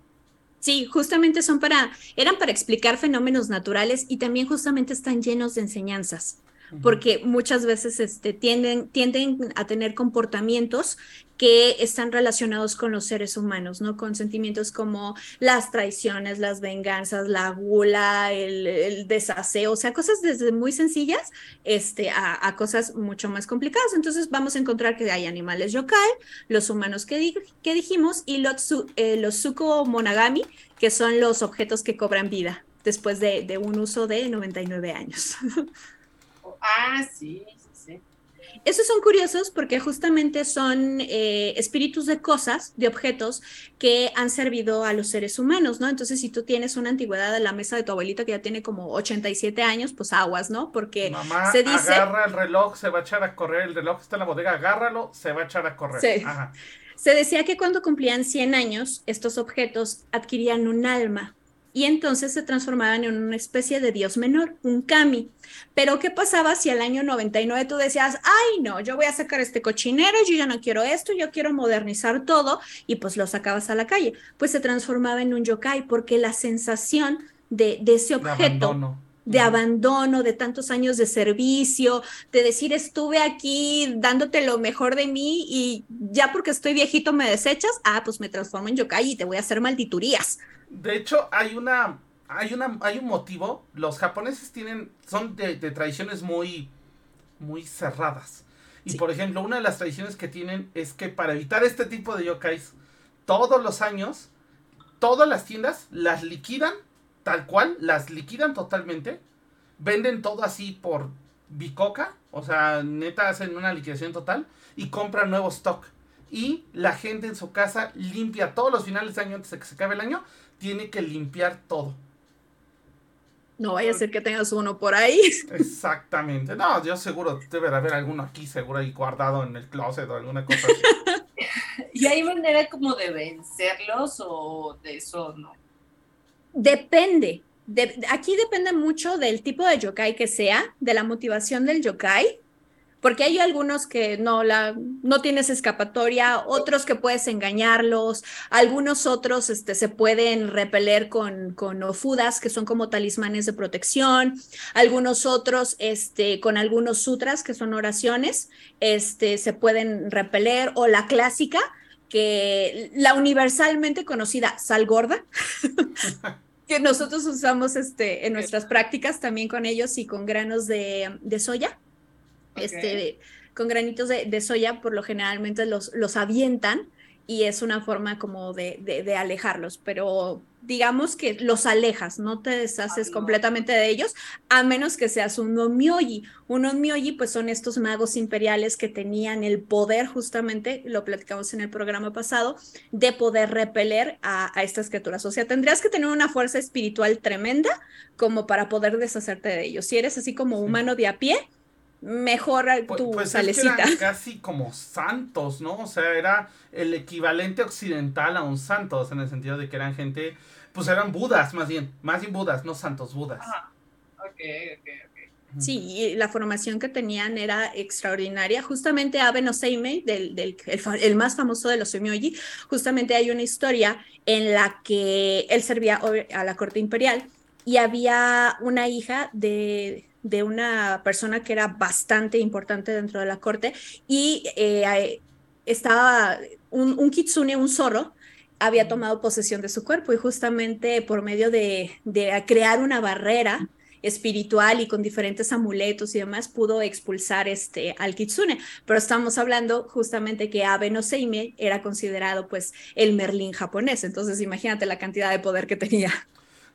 S3: Sí, justamente son para, eran para explicar fenómenos naturales y también justamente están llenos de enseñanzas. Porque muchas veces este, tienden, tienden a tener comportamientos que están relacionados con los seres humanos, ¿no? Con sentimientos como las traiciones, las venganzas, la gula, el, el desaseo, o sea, cosas desde muy sencillas este, a, cosas mucho más complicadas. Entonces vamos a encontrar que hay animales yokai, los humanos que, di que dijimos, y los, eh, los suko monagami, que son los objetos que cobran vida después de, de un uso de 99 años. [laughs]
S4: ah, sí,
S3: esos son curiosos porque justamente son eh, espíritus de cosas, de objetos que han servido a los seres humanos, ¿no? Entonces, si tú tienes una antigüedad de la mesa de tu abuelito que ya tiene como 87 años, pues aguas, ¿no? Porque
S2: Mamá,
S3: se dice...
S2: agarra el reloj, se va a echar a correr, el reloj está en la bodega, agárralo, se va a echar a correr.
S3: Sí.
S2: Ajá.
S3: Se decía que cuando cumplían 100 años, estos objetos adquirían un alma, y entonces se transformaban en una especie de dios menor, un kami. Pero ¿qué pasaba si al año 99 tú decías, ay no, yo voy a sacar este cochinero, yo ya no quiero esto, yo quiero modernizar todo, y pues lo sacabas a la calle? Pues se transformaba en un yokai porque la sensación de, de ese objeto...
S2: De.
S3: De abandono, de tantos años de servicio, de decir estuve aquí dándote lo mejor de mí y ya porque estoy viejito me desechas, ah, pues me transformo en yokai y te voy a hacer malditurías.
S2: De hecho, hay una. Hay una. Hay un motivo. Los japoneses tienen. son de, de tradiciones muy. muy cerradas. Y sí. por ejemplo, una de las tradiciones que tienen es que para evitar este tipo de yokais, todos los años, todas las tiendas las liquidan, tal cual, las liquidan totalmente. venden todo así por bicoca, o sea, neta hacen una liquidación total y compran nuevo stock. Y la gente en su casa limpia todos los finales de año antes de que se acabe el año, tiene que limpiar todo.
S3: No vaya a ser que tengas uno por ahí. [laughs]
S2: Exactamente. No, yo seguro debe de haber alguno aquí, seguro ahí guardado en el closet o alguna cosa así. [laughs]
S4: ¿Y hay manera como de vencerlos o de eso no?
S3: Depende. De- aquí depende mucho del tipo de yokai que sea, de la motivación del yokai, porque hay algunos que no, la, no tienes escapatoria, otros que puedes engañarlos, algunos otros este, se pueden repeler con, con ofudas, que son como talismanes de protección, algunos otros este, con algunos sutras, que son oraciones, este, se pueden repeler, o la clásica, que la universalmente conocida sal gorda. [laughs] que nosotros usamos este, en nuestras prácticas también con ellos y con granos de, de soya. Este, con granitos de, de soya, por lo generalmente los, los avientan y es una forma como de, de- de alejarlos, pero digamos que los alejas, no te deshaces completamente de ellos, a menos que seas un onmyoji. Un onmyoji, pues son estos magos imperiales que tenían el poder, justamente, lo platicamos en el programa pasado, de poder repeler a, a estas criaturas. O sea, tendrías que tener una fuerza espiritual tremenda como para poder deshacerte de ellos. Si eres así como humano de a pie, mejor
S2: Pues,
S3: tu
S2: pues es que
S3: salecita.
S2: eran [laughs] casi como santos, ¿no? O sea, era el equivalente occidental a un santo, o sea, en el sentido de que eran gente, pues eran budas más bien, más bien budas, no santos, budas.
S4: Ajá. Ok, ok, ok.
S3: Sí, y la formación que tenían era extraordinaria. Justamente Abe no Seimei, del, del, el, fa- el más famoso de los Suimyoji, justamente hay una historia en la que él servía a la corte imperial y había una hija de, de una persona que era bastante importante dentro de la corte y eh, estaba un, un kitsune, un zorro, había tomado posesión de su cuerpo y justamente por medio de, de crear una barrera espiritual y con diferentes amuletos y demás pudo expulsar este al kitsune, pero estamos hablando justamente que Abe no era considerado pues el Merlín japonés, entonces imagínate la cantidad de poder que tenía.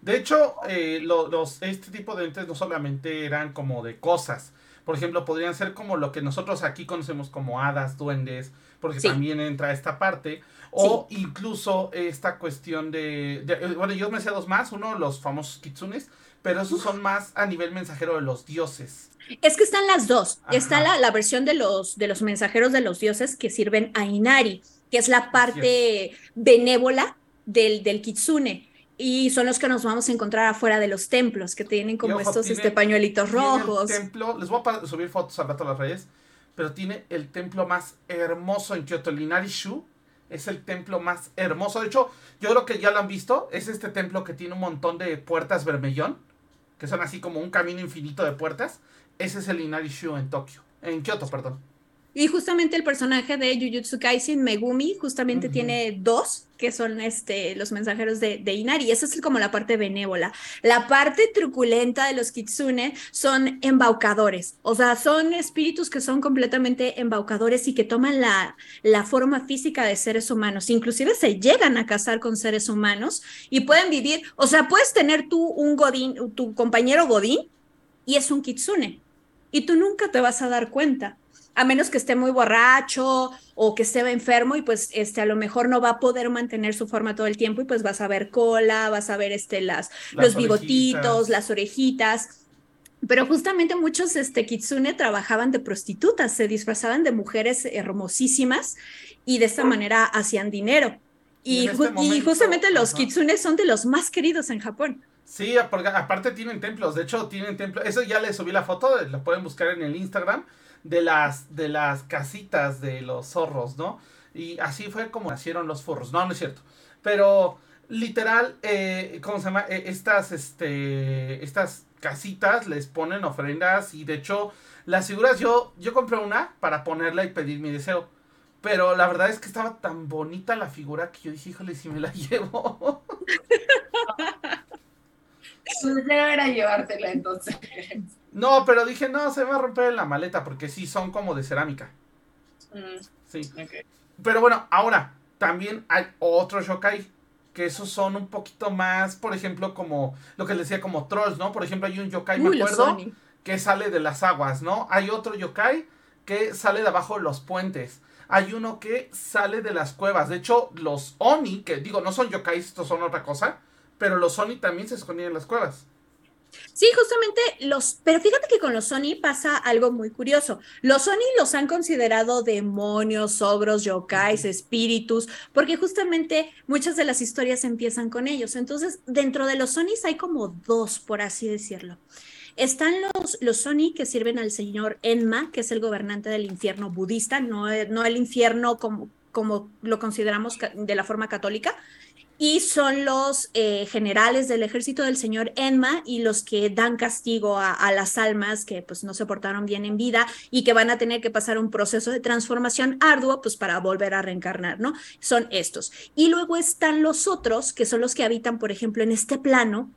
S2: De hecho, eh, lo- los, este tipo de entes no solamente eran como de cosas. Por ejemplo, podrían ser como lo que nosotros aquí conocemos como hadas, duendes, porque
S3: Sí.
S2: también entra esta parte. O incluso esta cuestión de, de- eh, Bueno, yo me sé dos más. Uno, los famosos kitsunes. Pero esos son más a nivel mensajero de los dioses.
S3: Es que están las dos.
S2: Ajá.
S3: Está la, la versión de los, de los mensajeros de los dioses que sirven a Inari, que es la parte benévola del, del kitsune. Y son los que nos vamos a encontrar afuera de los templos, que tienen como
S2: ojo,
S3: estos
S2: tiene-
S3: este, pañuelitos
S2: Tiene el
S3: rojos.
S2: templo, les voy a subir fotos al rato a las redes, pero tiene el templo más hermoso en Kyoto, el Inari-shu. Es el templo más hermoso. De hecho, yo creo que ya lo han visto. Es este templo que tiene un montón de puertas vermellón, que son así como un camino infinito de puertas. Ese es el Inari-shu en Tokio, en Kyoto, perdón.
S3: Y justamente el personaje de Jujutsu Kaisen, Megumi, justamente tiene dos, que son este, los mensajeros de, de Inari. Esa es como la parte benévola. La parte truculenta de los Kitsune son embaucadores. O sea, son espíritus que son completamente embaucadores y que toman la, la forma física de seres humanos. Inclusive se llegan a casar con seres humanos y pueden vivir. O sea, puedes tener tú un Godín, tu compañero Godín, y es un Kitsune. Y tú nunca te vas a dar cuenta a menos que esté muy borracho o que esté enfermo y pues este a lo mejor no va a poder mantener su forma todo el tiempo y pues vas a ver cola, vas a ver este las,
S2: Las
S3: los bigotitos,
S2: orejitas.
S3: las orejitas. Pero justamente muchos este kitsune trabajaban de prostitutas, se disfrazaban de mujeres hermosísimas y de esta manera hacían dinero.
S2: Y
S3: Y, ju-
S2: este
S3: y
S2: momento,
S3: justamente los
S2: ajá.
S3: kitsune son de los más queridos en Japón.
S2: Sí, porque aparte tienen templos. De hecho, tienen templos. Eso ya les subí la foto, lo pueden buscar en el Instagram. De las, de las casitas de los zorros, ¿no? Y así fue como nacieron los forros. No, no es cierto. Pero literal, eh, ¿cómo se llama? Eh, estas, este, estas casitas les ponen ofrendas y de hecho las figuras yo, yo compré una para ponerla y pedir mi deseo. Pero la verdad es que estaba tan bonita la figura que yo dije, híjole, si me la [laughs] llevo.
S4: Deseo era llevártela entonces.
S2: No, pero dije, no, se va a romper en la maleta porque sí, son como de cerámica.
S4: Mm,
S2: Sí. Pero bueno, ahora también hay otro yokai que esos son un poquito más, por ejemplo, como lo que les decía, como trolls, ¿no? Por ejemplo, hay un yokai, me acuerdo, que sale de las aguas, ¿no? Hay otro yokai que sale de abajo de los puentes. Hay uno que sale de las cuevas. De hecho, los Oni, que digo, no son yokai, estos son otra cosa, pero los Oni también se escondían en las cuevas.
S3: Sí, justamente los, pero fíjate que con los Sony pasa algo muy curioso. Los Sony los han considerado demonios, ogros, yokais, espíritus, porque justamente muchas de las historias empiezan con ellos. Entonces, dentro de los Sonys hay como dos, por así decirlo. Están los, los Sony que sirven al señor Enma, que es el gobernante del infierno budista, no, no el infierno como, como lo consideramos de la forma católica, y son los eh, generales del ejército del señor Enma y los que dan castigo a, las almas que pues no se portaron bien en vida y que van a tener que pasar un proceso de transformación arduo pues para volver a reencarnar, ¿no? Son estos. Y luego están los otros, que son los que habitan, por ejemplo, en este plano,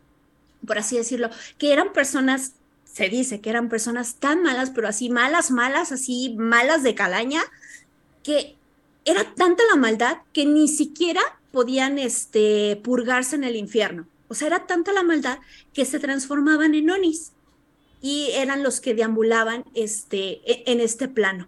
S3: por así decirlo, que eran personas, se dice que eran personas tan malas, pero así malas, malas, así malas de calaña, que era tanta la maldad que ni siquiera podían este, purgarse en el infierno. O sea, era tanta la maldad que se transformaban en onis y eran los que deambulaban este, e, en este plano.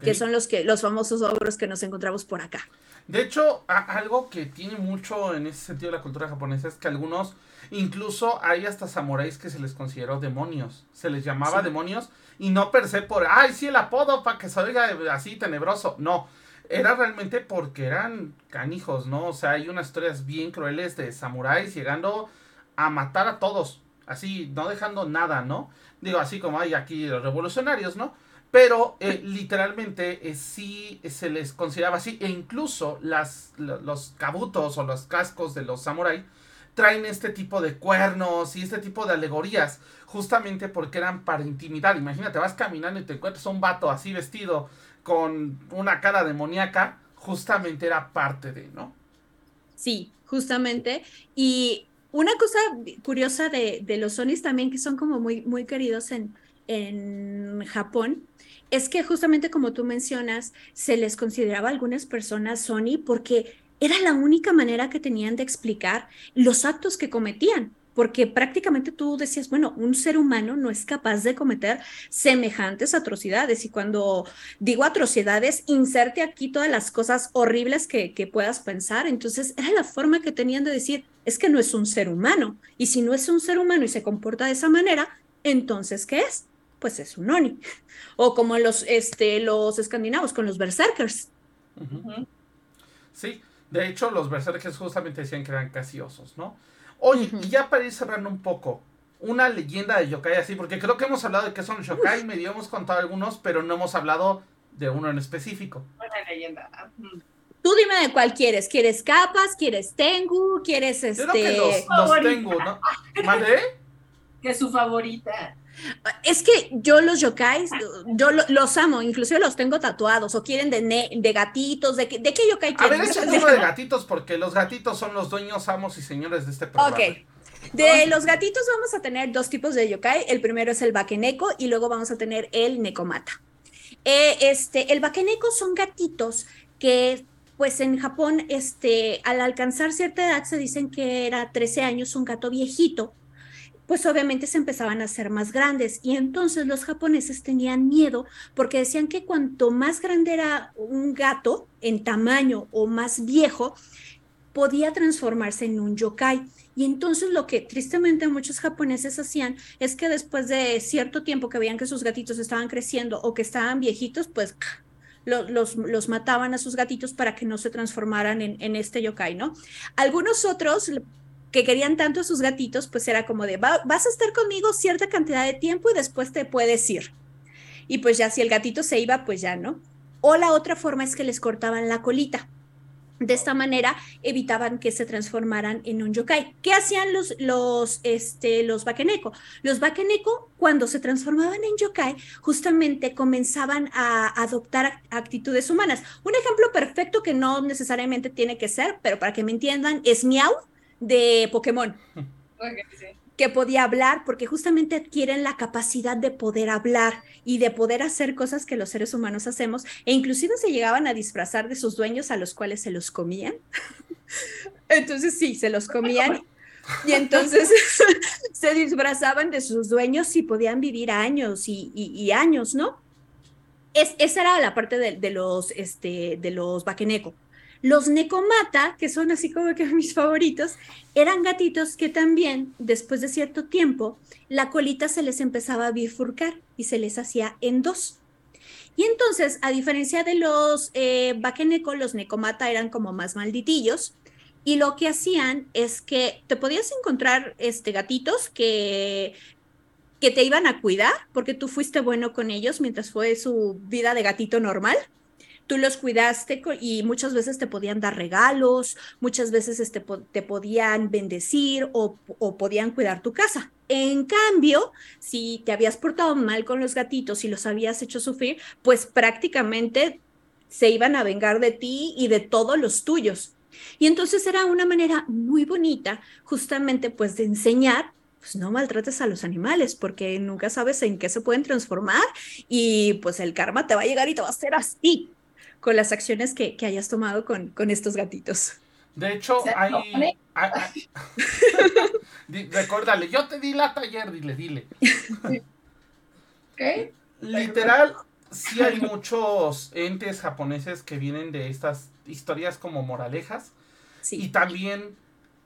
S3: Que son los que los famosos ogros que nos encontramos por acá.
S2: De hecho, algo que tiene mucho en ese sentido la cultura japonesa es que algunos, incluso hay hasta samuráis que se les consideró demonios. Se les llamaba demonios y no per se por, ay, sí, el apodo para que se oiga así tenebroso. No, era realmente porque eran canijos, ¿no? O sea, hay unas historias bien crueles de samuráis llegando a matar a todos, así, no dejando nada, ¿no? Digo, así como hay aquí los revolucionarios, ¿no? Pero eh, literalmente eh, sí se les consideraba así, e incluso las, los kabutos o los cascos de los samuráis traen este tipo de cuernos y este tipo de alegorías, justamente porque eran para intimidar. Imagínate, vas caminando y te encuentras un vato así vestido con una cara demoníaca, justamente era parte de, ¿no?
S3: Sí, justamente. Y una cosa curiosa de, los Sonis también, que son como muy, muy queridos en, en Japón, es que justamente como tú mencionas, se les consideraba a algunas personas Sony porque era la única manera que tenían de explicar los actos que cometían porque prácticamente tú decías, bueno, un ser humano no es capaz de cometer semejantes atrocidades. Y cuando digo atrocidades, inserte aquí todas las cosas horribles que, que, puedas pensar. Entonces, era la forma que tenían de decir, es que no es un ser humano. Y si no es un ser humano y se comporta de esa manera, entonces, ¿qué es? Pues es un Oni. O como los, este, los escandinavos con los berserkers.
S2: Sí, de hecho, los berserkers justamente decían que eran casi osos, ¿no? Oye, y ya para ir cerrando un poco, una leyenda de yokai así, porque creo que hemos hablado de qué son los yokai, medio hemos contado algunos, pero no hemos hablado de uno en específico.
S4: Una leyenda.
S3: Tú dime de cuál quieres. ¿Quieres capas? ¿Quieres tengu? ¿Quieres este? Creo que
S2: los, los tengu, ¿no? ¿Mande? [laughs]
S4: Que es su favorita.
S3: Es que yo los yokais, yo los amo, inclusive los tengo tatuados, o quieren de, de gatitos, de, ¿de qué yokai quieren?
S2: A ver, es uno [laughs] de gatitos, porque los gatitos son los dueños, amos y señores de este programa.
S3: Ok. De los gatitos vamos a tener dos tipos de yokai. El primero es el bakeneko y luego vamos a tener el nekomata. Eh, este, el bakeneko son gatitos que, pues en Japón, este, al alcanzar cierta edad, se dicen que era 13 años, un gato viejito, pues obviamente se empezaban a hacer más grandes y entonces los japoneses tenían miedo porque decían que cuanto más grande era un gato en tamaño o más viejo, podía transformarse en un yokai. Y entonces lo que tristemente muchos japoneses hacían es que después de cierto tiempo que veían que sus gatitos estaban creciendo o que estaban viejitos, pues los, los, mataban a sus gatitos para que no se transformaran en, en este yokai, ¿no? Algunos otros que querían tanto a sus gatitos, pues era como de, vas a estar conmigo cierta cantidad de tiempo y después te puedes ir. Y pues ya si el gatito se iba, pues ya no. O la otra forma es que les cortaban la colita. De esta manera evitaban que se transformaran en un yokai. ¿Qué hacían los, los, este, los bakeneko? Los bakeneko, cuando se transformaban en yokai, justamente comenzaban a adoptar actitudes humanas. Un ejemplo perfecto que no necesariamente tiene que ser, pero para que me entiendan, es Miau de Pokémon. que podía hablar, porque justamente adquieren la capacidad de poder hablar y de poder hacer cosas que los seres humanos hacemos, e inclusive se llegaban a disfrazar de sus dueños a los cuales se los comían. [laughs] entonces sí, se los comían. Y entonces [laughs] se disfrazaban de sus dueños y podían vivir años y, años, ¿no? Es, esa era la parte de, de los, este, de los Bakeneco. Los Necomata, que son así como que [laughs] mis favoritos, eran gatitos que también, después de cierto tiempo, la colita se les empezaba a bifurcar y se les hacía en dos. Y entonces, a diferencia de los eh, los Necomata eran como más malditillos. Y lo que hacían es que te podías encontrar este, gatitos que, que te iban a cuidar porque tú fuiste bueno con ellos mientras fue su vida de gatito normal tú los cuidaste y muchas veces te podían dar regalos, muchas veces este, te podían bendecir o, podían cuidar tu casa. En cambio, si te habías portado mal con los gatitos y los habías hecho sufrir, pues prácticamente se iban a vengar de ti y de todos los tuyos. Y entonces era una manera muy bonita justamente pues de enseñar pues no maltrates a los animales porque nunca sabes en qué se pueden transformar y pues el karma te va a llegar y te va a hacer así con las acciones que, hayas tomado con, con, estos gatitos.
S2: De hecho, hay... [laughs] Recuérdale, yo te di la taller, dile, dile. [laughs]
S4: ¿Qué?
S2: Literal, sí hay muchos entes japoneses que vienen de estas historias como moralejas. Y también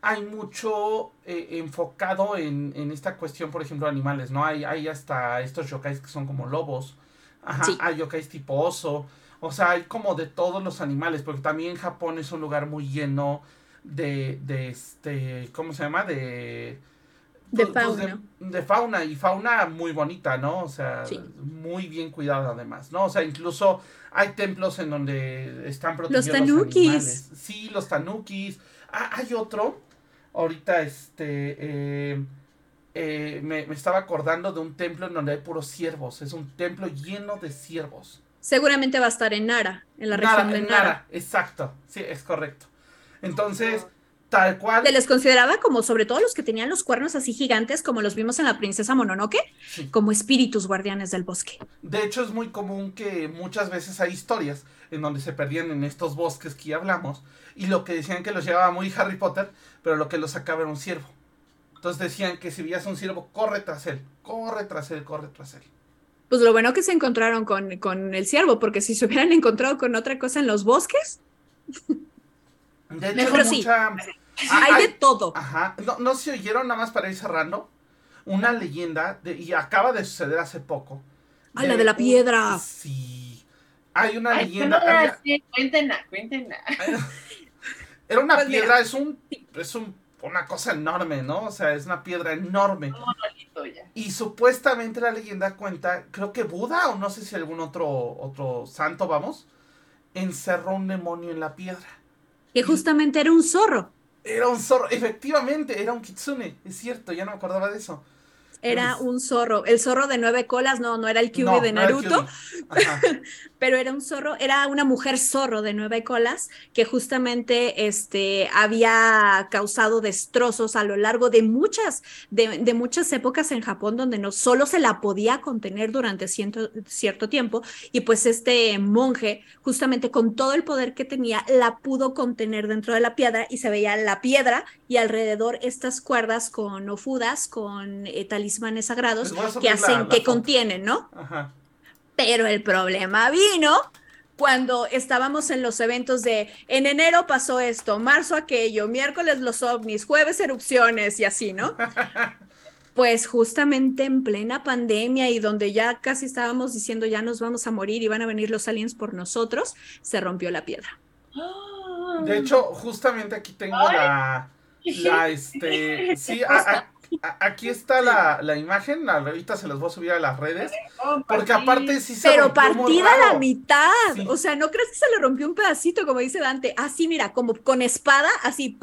S2: hay mucho eh, enfocado en, esta cuestión, por ejemplo, animales, ¿no? Hay, hay hasta estos yokais que son como lobos. Ajá, hay yokais tipo oso. O sea, hay como de todos los animales, porque también Japón es un lugar muy lleno de, de este, ¿cómo se llama? De...
S3: De pues, fauna.
S2: De, fauna y fauna muy bonita, ¿no? O sea, muy bien cuidada además, ¿no? O sea, incluso hay templos en donde están protegidos
S3: los tanukis.
S2: sí, los tanukis. Ah, hay otro, ahorita este, eh, eh, me, me, estaba acordando de un templo en donde hay puros ciervos. Es un templo lleno de ciervos
S3: seguramente va a estar en Nara, en la región de Nara.
S2: Exacto, sí, es correcto. Entonces, tal cual.
S3: Se les consideraba como, sobre todo los que tenían los cuernos así gigantes, como los vimos en la princesa Mononoke, como espíritus guardianes del bosque.
S2: De hecho, es muy común que muchas veces hay historias en donde se perdían en estos bosques que ya hablamos, y lo que decían que los llevaba muy Harry Potter, pero lo que los sacaba era un ciervo. Entonces decían que si veías un ciervo, corre tras él, corre tras él, corre tras él.
S3: Pues lo bueno que se encontraron con, con el ciervo, porque si se hubieran encontrado con otra cosa en los bosques.
S2: De hecho, mucha...
S3: hay, de todo.
S2: Ajá. No, no se oyeron nada más para ir cerrando. Una leyenda, de, y acaba de suceder hace poco.
S3: Ah, la de la piedra.
S2: Sí. Hay una leyenda.
S4: Cuéntenla, cuéntenla.
S2: Era una pues piedra, es un, es un, una cosa enorme, ¿no? O sea, es una piedra enorme. Y supuestamente la leyenda cuenta, creo que Buda o no sé si algún otro, otro santo, vamos, encerró un demonio en la piedra.
S3: Que justamente era un zorro.
S2: Era un zorro, efectivamente, era un kitsune, es cierto, ya no me acordaba de eso.
S3: Era un zorro, el zorro de nueve colas, no, no era el Kyubi de Naruto, [laughs] pero era un zorro, era una mujer zorro de nueve colas que justamente este, había causado destrozos a lo largo de muchas, de, muchas épocas en Japón donde no solo se la podía contener durante cierto tiempo y pues este monje justamente con todo el poder que tenía la pudo contener dentro de la piedra y se veía la piedra y alrededor estas cuerdas con ofudas, con eh, talismanes sagrados que hacen, que contienen, ¿no? Ajá. Pero el problema vino cuando estábamos en los eventos de en enero pasó esto, marzo aquello, miércoles los ovnis, jueves erupciones y así, ¿no? [laughs] Pues justamente en plena pandemia y donde ya casi estábamos diciendo ya nos vamos a morir y van a venir los aliens por nosotros, se rompió la piedra.
S2: De hecho, justamente aquí tengo la, la, este, sí, aquí está la, la imagen, ahorita se los voy a subir a las redes, porque aparte sí se
S3: Pero partida a la mitad, o sea, ¿no crees que se le rompió un pedacito, como dice Dante? Así, mira, como con espada, así,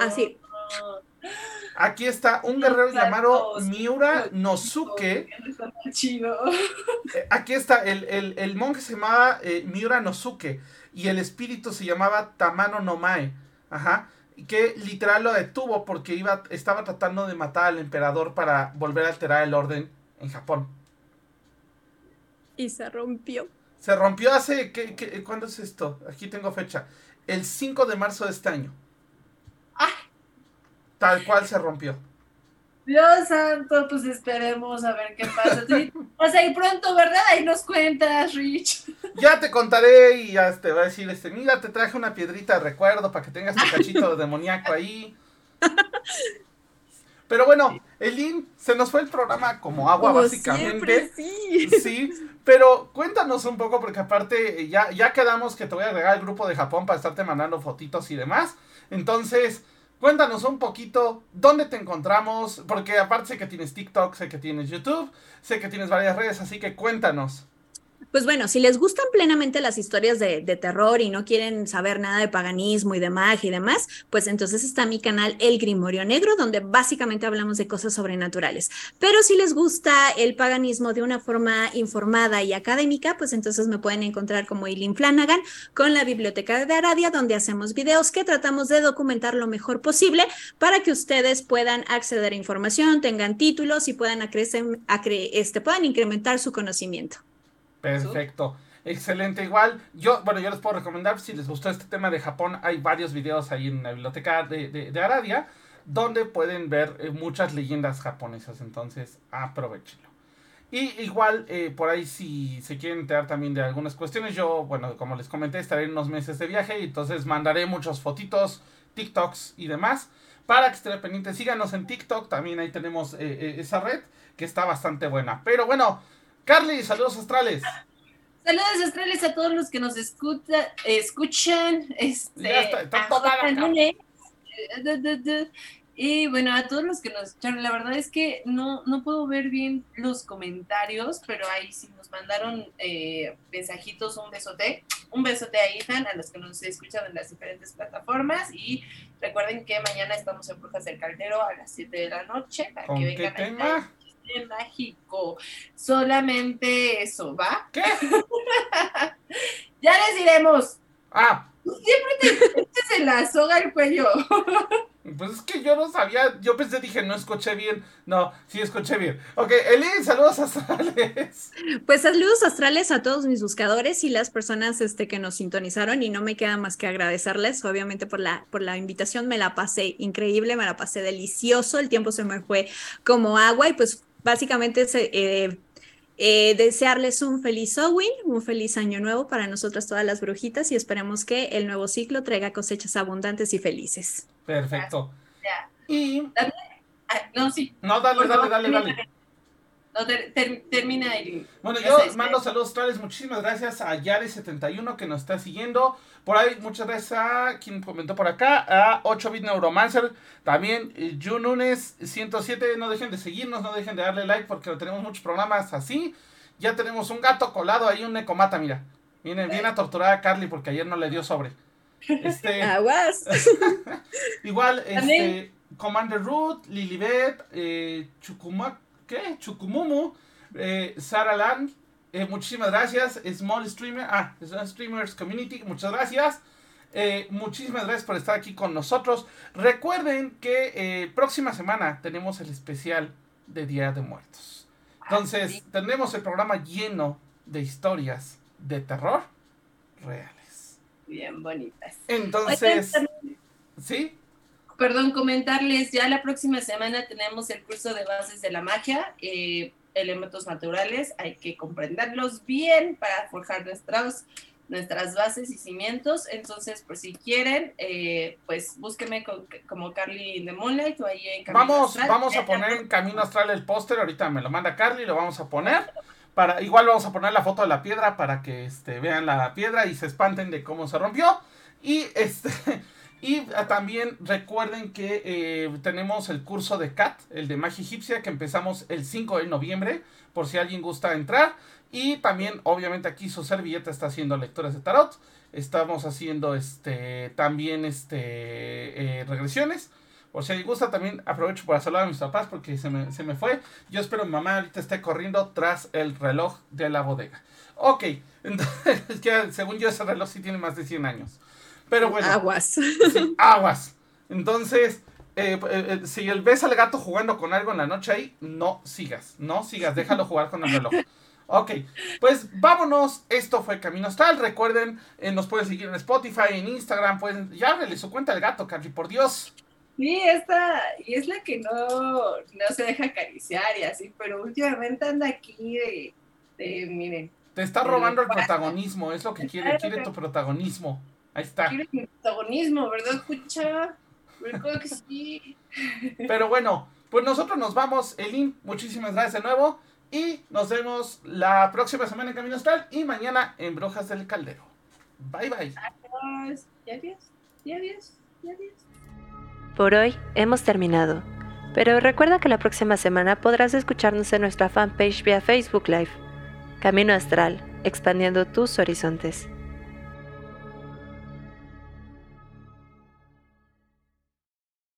S3: así.
S2: Aquí está un guerrero llamado Miura Nosuke. Eh, aquí está, el, el, el monje se llamaba eh, Miura Nosuke y el espíritu se llamaba Tamano Nomae. Ajá que literal lo detuvo porque iba, estaba tratando de matar al emperador para volver a alterar el orden en Japón.
S3: Y se rompió.
S2: Se rompió hace, ¿qué, qué, cuándo es esto? Aquí tengo fecha. El 5 de marzo de este año.
S4: ¡Ah!
S2: Tal cual se rompió.
S4: Dios santo, pues esperemos a ver qué pasa. Sí, O sea, y pronto, ¿verdad? Ahí nos cuentas, Rich.
S2: Ya te contaré y ya te va a decir, este, mira, te traje una piedrita de recuerdo para que tengas tu cachito demoníaco ahí. Pero bueno, Elin, se nos fue el programa como agua,
S3: Como
S2: básicamente.
S3: siempre, sí.
S2: Sí, pero cuéntanos un poco, porque aparte eh, ya, ya quedamos que te voy a agregar al grupo de Japón para estarte mandando fotitos y demás. Entonces, cuéntanos un poquito dónde te encontramos, porque aparte sé que tienes TikTok, sé que tienes YouTube, sé que tienes varias redes, así que cuéntanos.
S3: Pues bueno, si les gustan plenamente las historias de, terror y no quieren saber nada de paganismo y de magia y demás, pues entonces está mi canal El Grimorio Negro, donde básicamente hablamos de cosas sobrenaturales. Pero si les gusta el paganismo de una forma informada y académica, pues entonces me pueden encontrar como Eileen Flanagan con la Biblioteca de Aradia, donde hacemos videos que tratamos de documentar lo mejor posible para que ustedes puedan acceder a información, tengan títulos y puedan, este, puedan incrementar su conocimiento.
S2: Perfecto. Excelente, igual. Yo, bueno, yo les puedo recomendar, si les gustó este tema de Japón, hay varios videos ahí en la biblioteca de, de, Aradia, donde pueden ver eh, muchas leyendas japonesas, entonces aprovechenlo. Y igual, eh, por ahí si se quieren enterar también de algunas cuestiones, yo, bueno, como les comenté, estaré unos meses de viaje y entonces mandaré muchas fotitos, TikToks y demás, para que estén pendientes. Síganos en TikTok, también ahí tenemos eh, esa red, que está bastante buena. Pero bueno, Carly, saludos astrales.
S4: Saludos astrales a todos los que nos escucha, escuchan. Este,
S2: Ya está, está toda la
S4: Lunes. Y bueno, a todos los que nos escucharon, la verdad es que no, no puedo ver bien los comentarios, pero ahí sí nos mandaron eh, mensajitos, un besote, un besote a Ethan, a los que nos escuchan en las diferentes plataformas. Y recuerden que mañana estamos en Brujas del Caldero a las 7 de la noche para
S2: ¿Con
S4: que
S2: qué
S4: vengan a
S2: tema?
S4: De mágico. Solamente eso, ¿va?
S2: ¿Qué? [laughs]
S4: Ya les diremos.
S2: Ah,
S4: Siempre te metes en la soga al cuello. [laughs]
S2: pues es que yo no sabía, yo pensé, dije, no escuché bien. No, sí escuché bien. Ok, Eli, saludos astrales.
S3: Pues saludos astrales a todos mis buscadores y las personas este, que nos sintonizaron y no me queda más que agradecerles, obviamente por la, por la invitación, me la pasé increíble, me la pasé delicioso, el tiempo se me fue como agua y pues básicamente se, eh, eh, desearles un feliz Halloween, un feliz año nuevo para nosotras todas las brujitas y esperemos que el nuevo ciclo traiga cosechas abundantes y felices.
S2: Perfecto.
S4: Ya.
S2: Y.
S4: Ah, no, sí.
S2: No, dale, dale, dale,
S4: termina.
S2: dale.
S4: No, ter- ter- termina Irene.
S2: Bueno, yo mando saludos astrales. Muchísimas gracias a Yare71 que nos está siguiendo. Por ahí, muchas gracias a quien comentó por acá. A 8-Bit Neuromancer. También eh, Jununes 107. No dejen de seguirnos, no dejen de darle like porque tenemos muchos programas así. Ya tenemos un gato colado ahí, un necomata, mira. Viene, viene a torturar a Carly porque ayer no le dio sobre. Este, [laughs]
S3: Aguas. [laughs]
S2: igual, este. Commander Root, Lilibet, eh, ¿qué? Chukumumu, eh, Sara Lang, eh, muchísimas gracias. Small Streamer, ah, Small Streamers Community, muchas gracias. Eh, muchísimas gracias por estar aquí con nosotros. Recuerden que eh, próxima semana tenemos el especial de Día de Muertos. Entonces,
S4: sí.
S2: tendremos el programa lleno de historias de terror reales.
S4: Bien bonitas.
S2: Entonces, ¿sí?
S4: Perdón, comentarles, ya la próxima semana tenemos el curso de bases de la magia, eh, elementos naturales, hay que comprenderlos bien para forjar nuestras, nuestras bases y cimientos, entonces, por si quieren, eh, pues búsquenme con- como Carly de Moonlight o ahí en Camino
S2: Vamos,
S4: Astral.
S2: vamos a poner en Camino Astral el póster, ahorita me lo manda Carly, lo vamos a poner. Para, igual vamos a poner la foto de la piedra para que este, vean la piedra y se espanten de cómo se rompió. Y este y ah, también recuerden que eh, tenemos el curso de CAT, el de magia egipcia, que empezamos el 5 de noviembre, por si alguien gusta entrar. Y también, obviamente, aquí su servilleta está haciendo lecturas de tarot. Estamos haciendo este también este eh, regresiones. Por si alguien gusta, también aprovecho para saludar a mis papás porque se me, se me fue. Yo espero que mamá ahorita esté corriendo tras el reloj de la bodega. Ok, [laughs] entonces, es que según yo ese reloj sí tiene más de 100 años. Pero bueno,
S3: Aguas.
S2: sí, aguas. Entonces, eh, eh, eh, si ves al gato jugando con algo en la noche ahí, no sigas, no sigas, déjalo jugar con el reloj. Ok, pues vámonos. Esto fue Camino Astral. Recuerden, nos pueden seguir en Spotify, en Instagram. Pueden, ya ábrele su cuenta al gato, Carly, por Dios.
S4: Sí, esta, y es la que no, no se deja acariciar y así, pero últimamente anda aquí de, de miren.
S2: Te está robando el protagonismo, es lo que quiere, quiere tu protagonismo. Ahí está.
S4: Quiere mi protagonismo, ¿verdad, escucha? Recuerdo que sí. [laughs]
S2: Pero bueno, pues nosotros nos vamos, Elin, muchísimas gracias de nuevo. Y nos vemos la próxima semana en Camino Astral y mañana en Brujas del Caldero. Bye bye.
S4: Adiós. Adiós. Adiós. Adiós.
S1: Por hoy hemos terminado. Pero recuerda que la próxima semana podrás escucharnos en nuestra fanpage vía Facebook Live. Camino Astral, expandiendo tus horizontes.